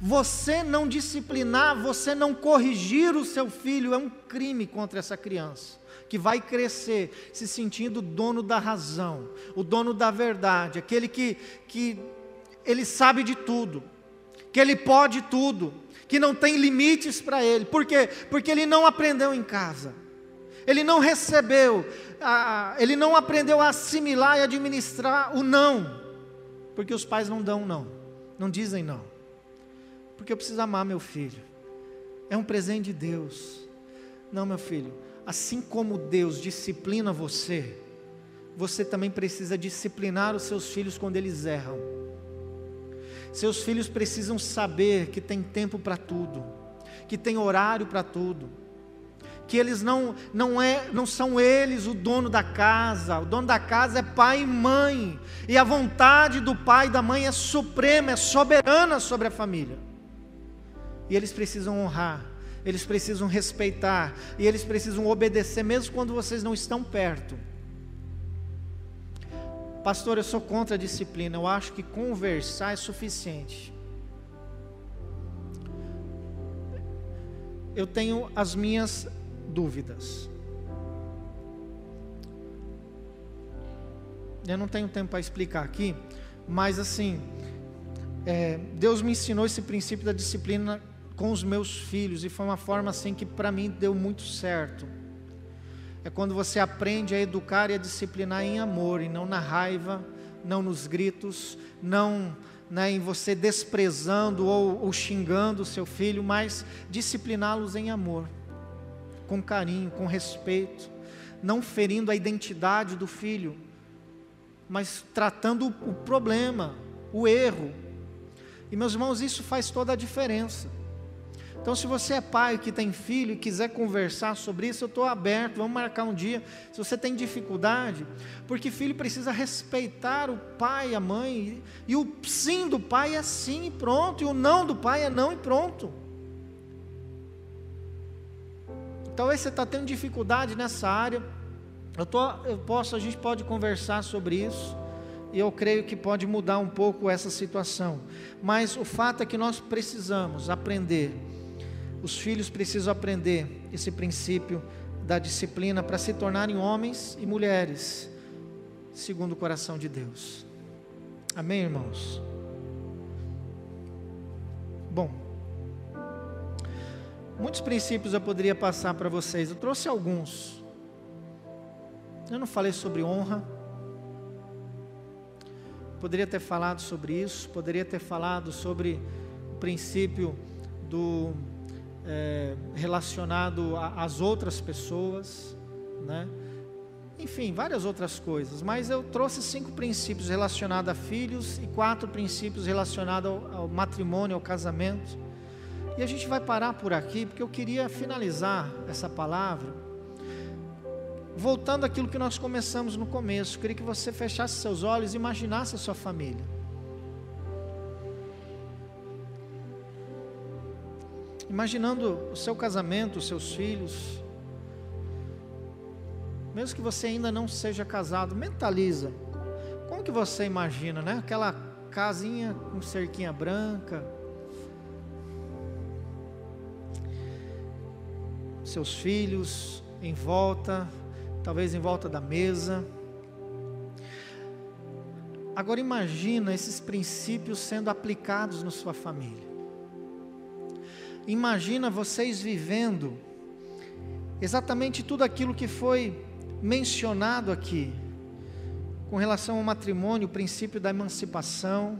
Speaker 1: Você não disciplinar, você não corrigir o seu filho é um crime contra essa criança, que vai crescer se sentindo dono da razão, o dono da verdade, aquele que, que ele sabe de tudo, que ele pode tudo, que não tem limites para ele. Por quê? Porque ele não aprendeu em casa. Ele não recebeu, ele não aprendeu a assimilar e administrar o não. Porque os pais não dão não, não dizem não. Porque eu preciso amar meu filho. É um presente de Deus. Não, meu filho, assim como Deus disciplina você, você também precisa disciplinar os seus filhos quando eles erram. Seus filhos precisam saber que tem tempo para tudo, que tem horário para tudo, que eles não não é não são eles o dono da casa, o dono da casa é pai e mãe, e a vontade do pai e da mãe é suprema, é soberana sobre a família. E eles precisam honrar, eles precisam respeitar, e eles precisam obedecer mesmo quando vocês não estão perto. Pastor, eu sou contra a disciplina. Eu acho que conversar é suficiente. Eu tenho as minhas dúvidas. Eu não tenho tempo para explicar aqui, mas assim, é, Deus me ensinou esse princípio da disciplina com os meus filhos e foi uma forma assim que para mim deu muito certo é quando você aprende a educar e a disciplinar em amor, e não na raiva, não nos gritos, não né, em você desprezando ou, ou xingando o seu filho, mas discipliná-los em amor, com carinho, com respeito, não ferindo a identidade do filho, mas tratando o problema, o erro. E meus irmãos, isso faz toda a diferença. Então, se você é pai que tem filho e quiser conversar sobre isso, eu estou aberto, vamos marcar um dia. Se você tem dificuldade, porque filho precisa respeitar o pai e a mãe, e o sim do pai é sim e pronto, e o não do pai é não e pronto. Talvez você está tendo dificuldade nessa área, eu, tô, eu posso, a gente pode conversar sobre isso e eu creio que pode mudar um pouco essa situação. Mas o fato é que nós precisamos aprender os filhos precisam aprender esse princípio da disciplina para se tornarem homens e mulheres segundo o coração de Deus. Amém, irmãos? Bom, muitos princípios eu poderia passar para vocês, eu trouxe alguns. Eu não falei sobre honra, poderia ter falado sobre isso, poderia ter falado sobre o princípio do é, relacionado às outras pessoas, né? enfim, várias outras coisas. Mas eu trouxe cinco princípios relacionados a filhos e quatro princípios relacionados ao, ao matrimônio, ao casamento. E a gente vai parar por aqui, porque eu queria finalizar essa palavra voltando àquilo que nós começamos no começo, eu queria que você fechasse seus olhos e imaginasse a sua família. Imaginando o seu casamento, os seus filhos. Mesmo que você ainda não seja casado, mentaliza. Como que você imagina, né? Aquela casinha com cerquinha branca. Seus filhos em volta, talvez em volta da mesa. Agora imagina esses princípios sendo aplicados na sua família. Imagina vocês vivendo exatamente tudo aquilo que foi mencionado aqui, com relação ao matrimônio, o princípio da emancipação,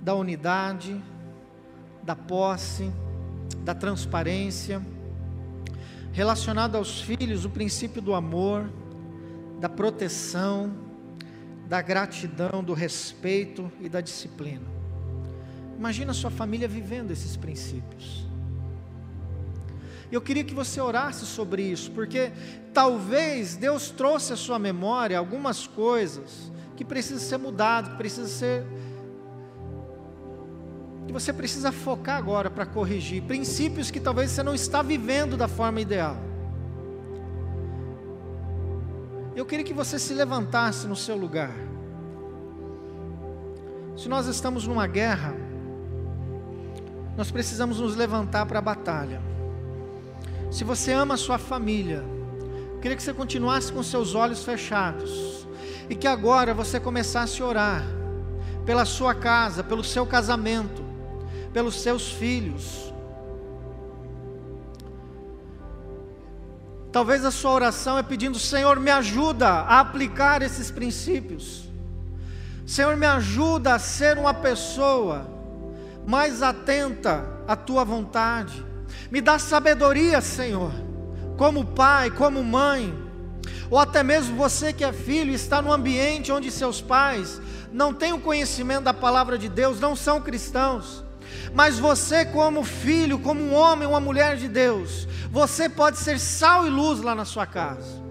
Speaker 1: da unidade, da posse, da transparência, relacionado aos filhos, o princípio do amor, da proteção, da gratidão, do respeito e da disciplina. Imagina a sua família vivendo esses princípios. Eu queria que você orasse sobre isso, porque talvez Deus trouxe à sua memória algumas coisas que precisam ser mudadas, que precisam ser que você precisa focar agora para corrigir, princípios que talvez você não está vivendo da forma ideal. Eu queria que você se levantasse no seu lugar. Se nós estamos numa guerra, nós precisamos nos levantar para a batalha. Se você ama a sua família, queria que você continuasse com seus olhos fechados e que agora você começasse a orar pela sua casa, pelo seu casamento, pelos seus filhos. Talvez a sua oração é pedindo: Senhor, me ajuda a aplicar esses princípios. Senhor, me ajuda a ser uma pessoa mais atenta à tua vontade. Me dá sabedoria, Senhor, como pai, como mãe, ou até mesmo você que é filho e está no ambiente onde seus pais não têm o conhecimento da palavra de Deus, não são cristãos. Mas você, como filho, como um homem, uma mulher de Deus, você pode ser sal e luz lá na sua casa.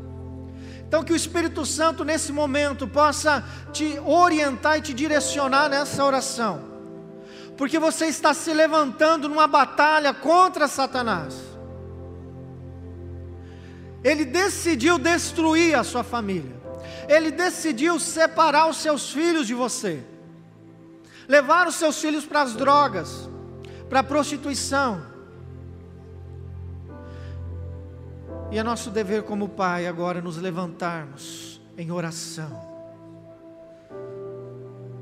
Speaker 1: Então, que o Espírito Santo, nesse momento, possa te orientar e te direcionar nessa oração, porque você está se levantando numa batalha contra Satanás. Ele decidiu destruir a sua família, ele decidiu separar os seus filhos de você, levar os seus filhos para as drogas, para a prostituição. E é nosso dever como Pai agora nos levantarmos em oração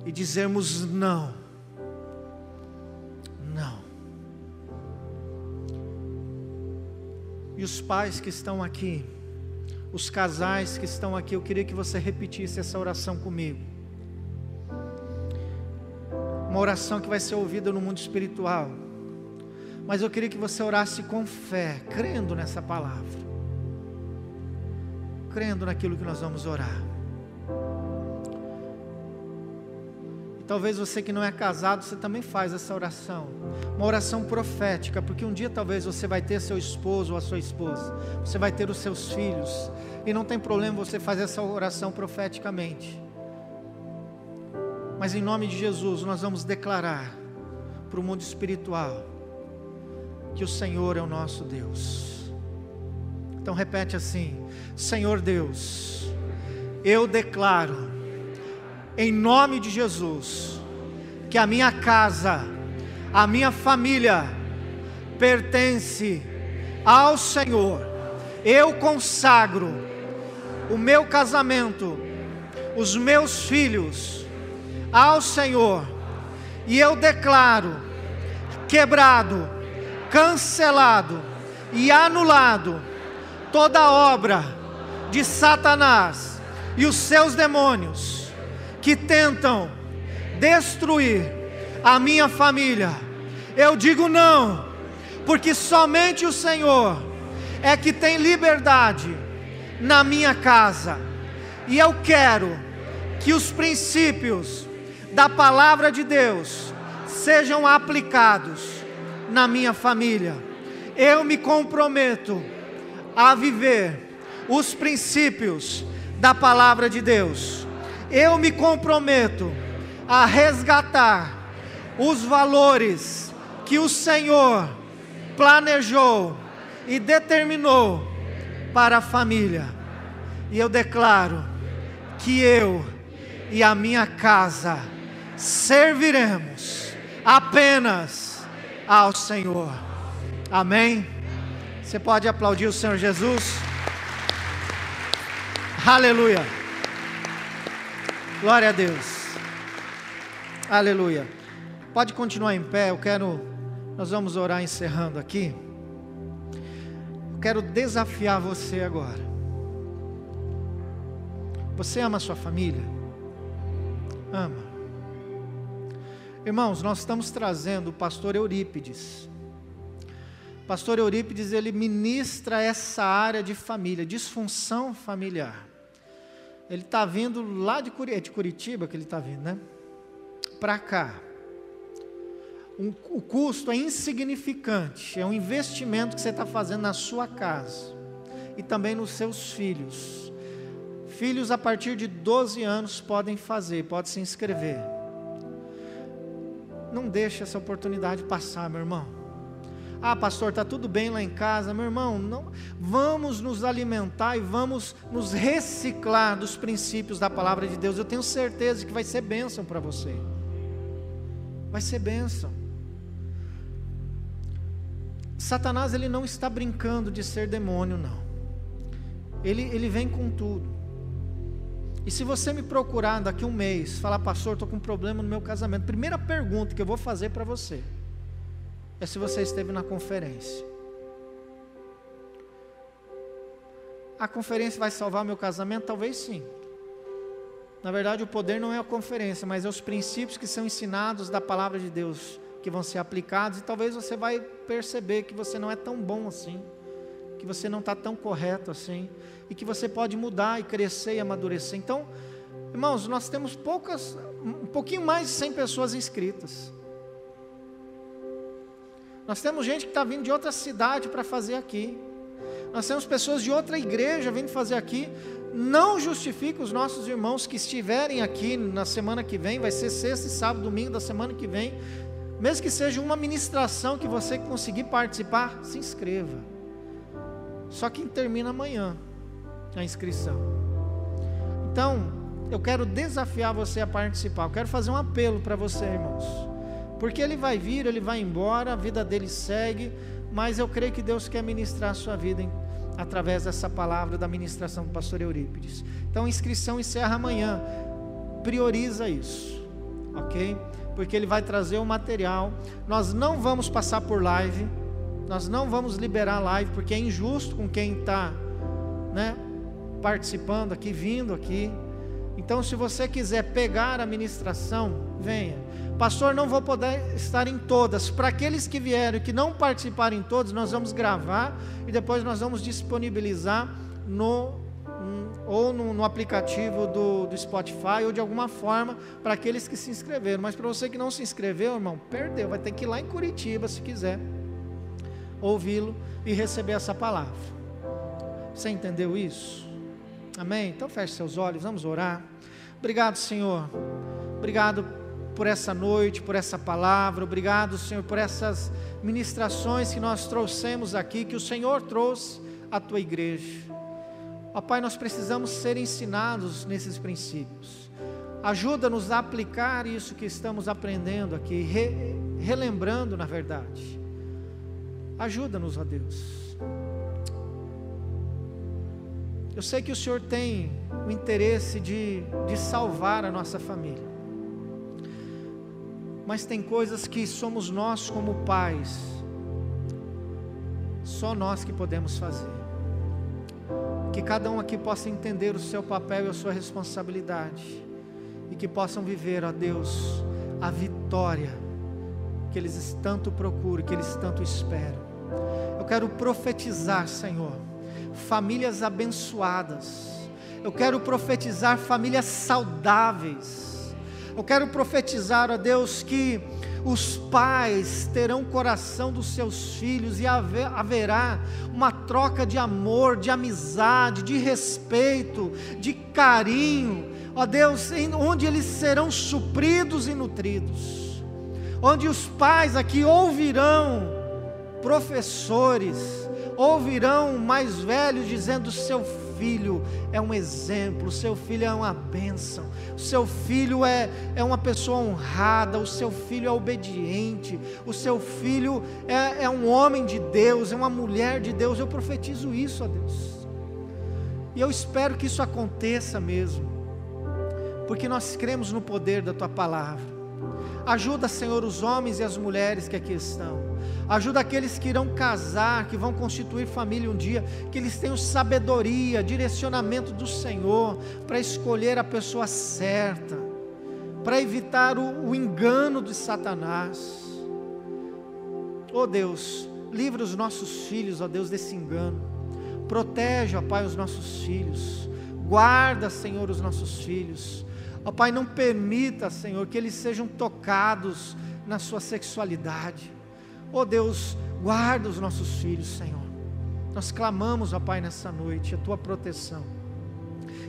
Speaker 1: e dizermos não. E os pais que estão aqui, os casais que estão aqui, eu queria que você repetisse essa oração comigo uma oração que vai ser ouvida no mundo espiritual. Mas eu queria que você orasse com fé, crendo nessa palavra, crendo naquilo que nós vamos orar. Talvez você que não é casado, você também faz essa oração, uma oração profética, porque um dia talvez você vai ter seu esposo ou a sua esposa, você vai ter os seus filhos, e não tem problema você fazer essa oração profeticamente. Mas em nome de Jesus, nós vamos declarar para o mundo espiritual que o Senhor é o nosso Deus. Então repete assim: Senhor Deus, eu declaro, em nome de Jesus, que a minha casa, a minha família, pertence ao Senhor. Eu consagro o meu casamento, os meus filhos, ao Senhor, e eu declaro quebrado, cancelado e anulado toda obra de Satanás e os seus demônios que tentam destruir a minha família. Eu digo não, porque somente o Senhor é que tem liberdade na minha casa. E eu quero que os princípios da palavra de Deus sejam aplicados na minha família. Eu me comprometo a viver os princípios da palavra de Deus. Eu me comprometo a resgatar os valores que o Senhor planejou e determinou para a família. E eu declaro que eu e a minha casa serviremos apenas ao Senhor. Amém? Você pode aplaudir o Senhor Jesus? Aleluia. Glória a Deus. Aleluia. Pode continuar em pé, eu quero. Nós vamos orar encerrando aqui. Eu quero desafiar você agora. Você ama a sua família? Ama. Irmãos, nós estamos trazendo o pastor Eurípides. Pastor Eurípides, ele ministra essa área de família, disfunção familiar. Ele está vindo lá de, Curitiba, é de Curitiba que ele está vindo, né? Para cá. Um, o custo é insignificante, é um investimento que você está fazendo na sua casa e também nos seus filhos. Filhos a partir de 12 anos podem fazer, podem se inscrever. Não deixe essa oportunidade passar, meu irmão. Ah, pastor, está tudo bem lá em casa, meu irmão. Não, vamos nos alimentar e vamos nos reciclar dos princípios da palavra de Deus. Eu tenho certeza que vai ser bênção para você. Vai ser bênção. Satanás ele não está brincando de ser demônio, não. Ele, ele vem com tudo. E se você me procurar daqui um mês, falar, pastor, estou com um problema no meu casamento, primeira pergunta que eu vou fazer para você é se você esteve na conferência. A conferência vai salvar meu casamento? Talvez sim. Na verdade, o poder não é a conferência, mas é os princípios que são ensinados da palavra de Deus que vão ser aplicados, e talvez você vai perceber que você não é tão bom assim, que você não está tão correto assim, e que você pode mudar e crescer e amadurecer. Então, irmãos, nós temos poucas, um pouquinho mais de 100 pessoas inscritas. Nós temos gente que está vindo de outra cidade para fazer aqui. Nós temos pessoas de outra igreja vindo fazer aqui. Não justifica os nossos irmãos que estiverem aqui na semana que vem, vai ser sexta, sábado, domingo da semana que vem, mesmo que seja uma ministração que você conseguir participar, se inscreva. Só que termina amanhã a inscrição. Então, eu quero desafiar você a participar. Eu quero fazer um apelo para você, irmãos. Porque ele vai vir, ele vai embora, a vida dele segue, mas eu creio que Deus quer ministrar a sua vida em, através dessa palavra da ministração do pastor Eurípides. Então, a inscrição encerra amanhã. Prioriza isso. OK? porque ele vai trazer o material. Nós não vamos passar por live, nós não vamos liberar live, porque é injusto com quem está né, participando aqui, vindo aqui. Então, se você quiser pegar a ministração, venha. Pastor, não vou poder estar em todas. Para aqueles que vieram e que não participarem em todas, nós vamos gravar e depois nós vamos disponibilizar no ou no, no aplicativo do, do, Spotify, ou de alguma forma, para aqueles que se inscreveram. Mas para você que não se inscreveu, irmão, perdeu. Vai ter que ir lá em Curitiba, se quiser, ouvi-lo e receber essa palavra. Você entendeu isso? Amém? Então feche seus olhos, vamos orar. Obrigado, Senhor. Obrigado por essa noite, por essa palavra. Obrigado, Senhor, por essas ministrações que nós trouxemos aqui, que o Senhor trouxe à tua igreja. Ó Pai, nós precisamos ser ensinados nesses princípios. Ajuda-nos a aplicar isso que estamos aprendendo aqui, re, relembrando na verdade. Ajuda-nos, ó Deus. Eu sei que o Senhor tem o interesse de, de salvar a nossa família. Mas tem coisas que somos nós, como pais, só nós que podemos fazer. Que cada um aqui possa entender o seu papel e a sua responsabilidade. E que possam viver, ó Deus, a vitória que eles tanto procuram, que eles tanto esperam. Eu quero profetizar, Senhor, famílias abençoadas. Eu quero profetizar famílias saudáveis. Eu quero profetizar, ó Deus, que os pais terão coração dos seus filhos e haverá uma troca de amor, de amizade, de respeito, de carinho, ó Deus, onde eles serão supridos e nutridos, onde os pais aqui ouvirão professores, ouvirão mais velhos dizendo: seu filho é um exemplo, o seu filho é uma bênção, o seu filho é, é uma pessoa honrada, o seu filho é obediente, o seu filho é, é um homem de Deus, é uma mulher de Deus. Eu profetizo isso a Deus, e eu espero que isso aconteça mesmo, porque nós cremos no poder da tua palavra. Ajuda, Senhor, os homens e as mulheres que aqui estão. Ajuda aqueles que irão casar, que vão constituir família um dia, que eles tenham sabedoria, direcionamento do Senhor para escolher a pessoa certa, para evitar o, o engano de Satanás. Oh Deus, livra os nossos filhos, ó Deus, desse engano. Protege, ó Pai, os nossos filhos. Guarda, Senhor, os nossos filhos. Ó Pai, não permita, Senhor, que eles sejam tocados na sua sexualidade. Ó Deus, guarda os nossos filhos, Senhor. Nós clamamos, ó Pai, nessa noite, a tua proteção.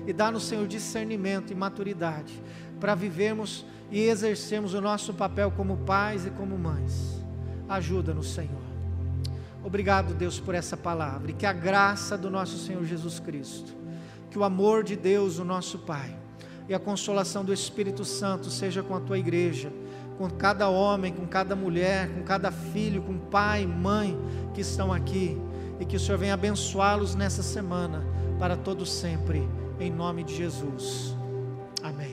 Speaker 1: E dá-nos, Senhor, discernimento e maturidade para vivermos e exercermos o nosso papel como pais e como mães. Ajuda-nos, Senhor. Obrigado, Deus, por essa palavra e que a graça do nosso Senhor Jesus Cristo, que o amor de Deus, o nosso Pai, e a consolação do Espírito Santo seja com a tua igreja, com cada homem, com cada mulher, com cada filho, com pai, mãe que estão aqui, e que o Senhor venha abençoá-los nessa semana, para todo sempre, em nome de Jesus. Amém.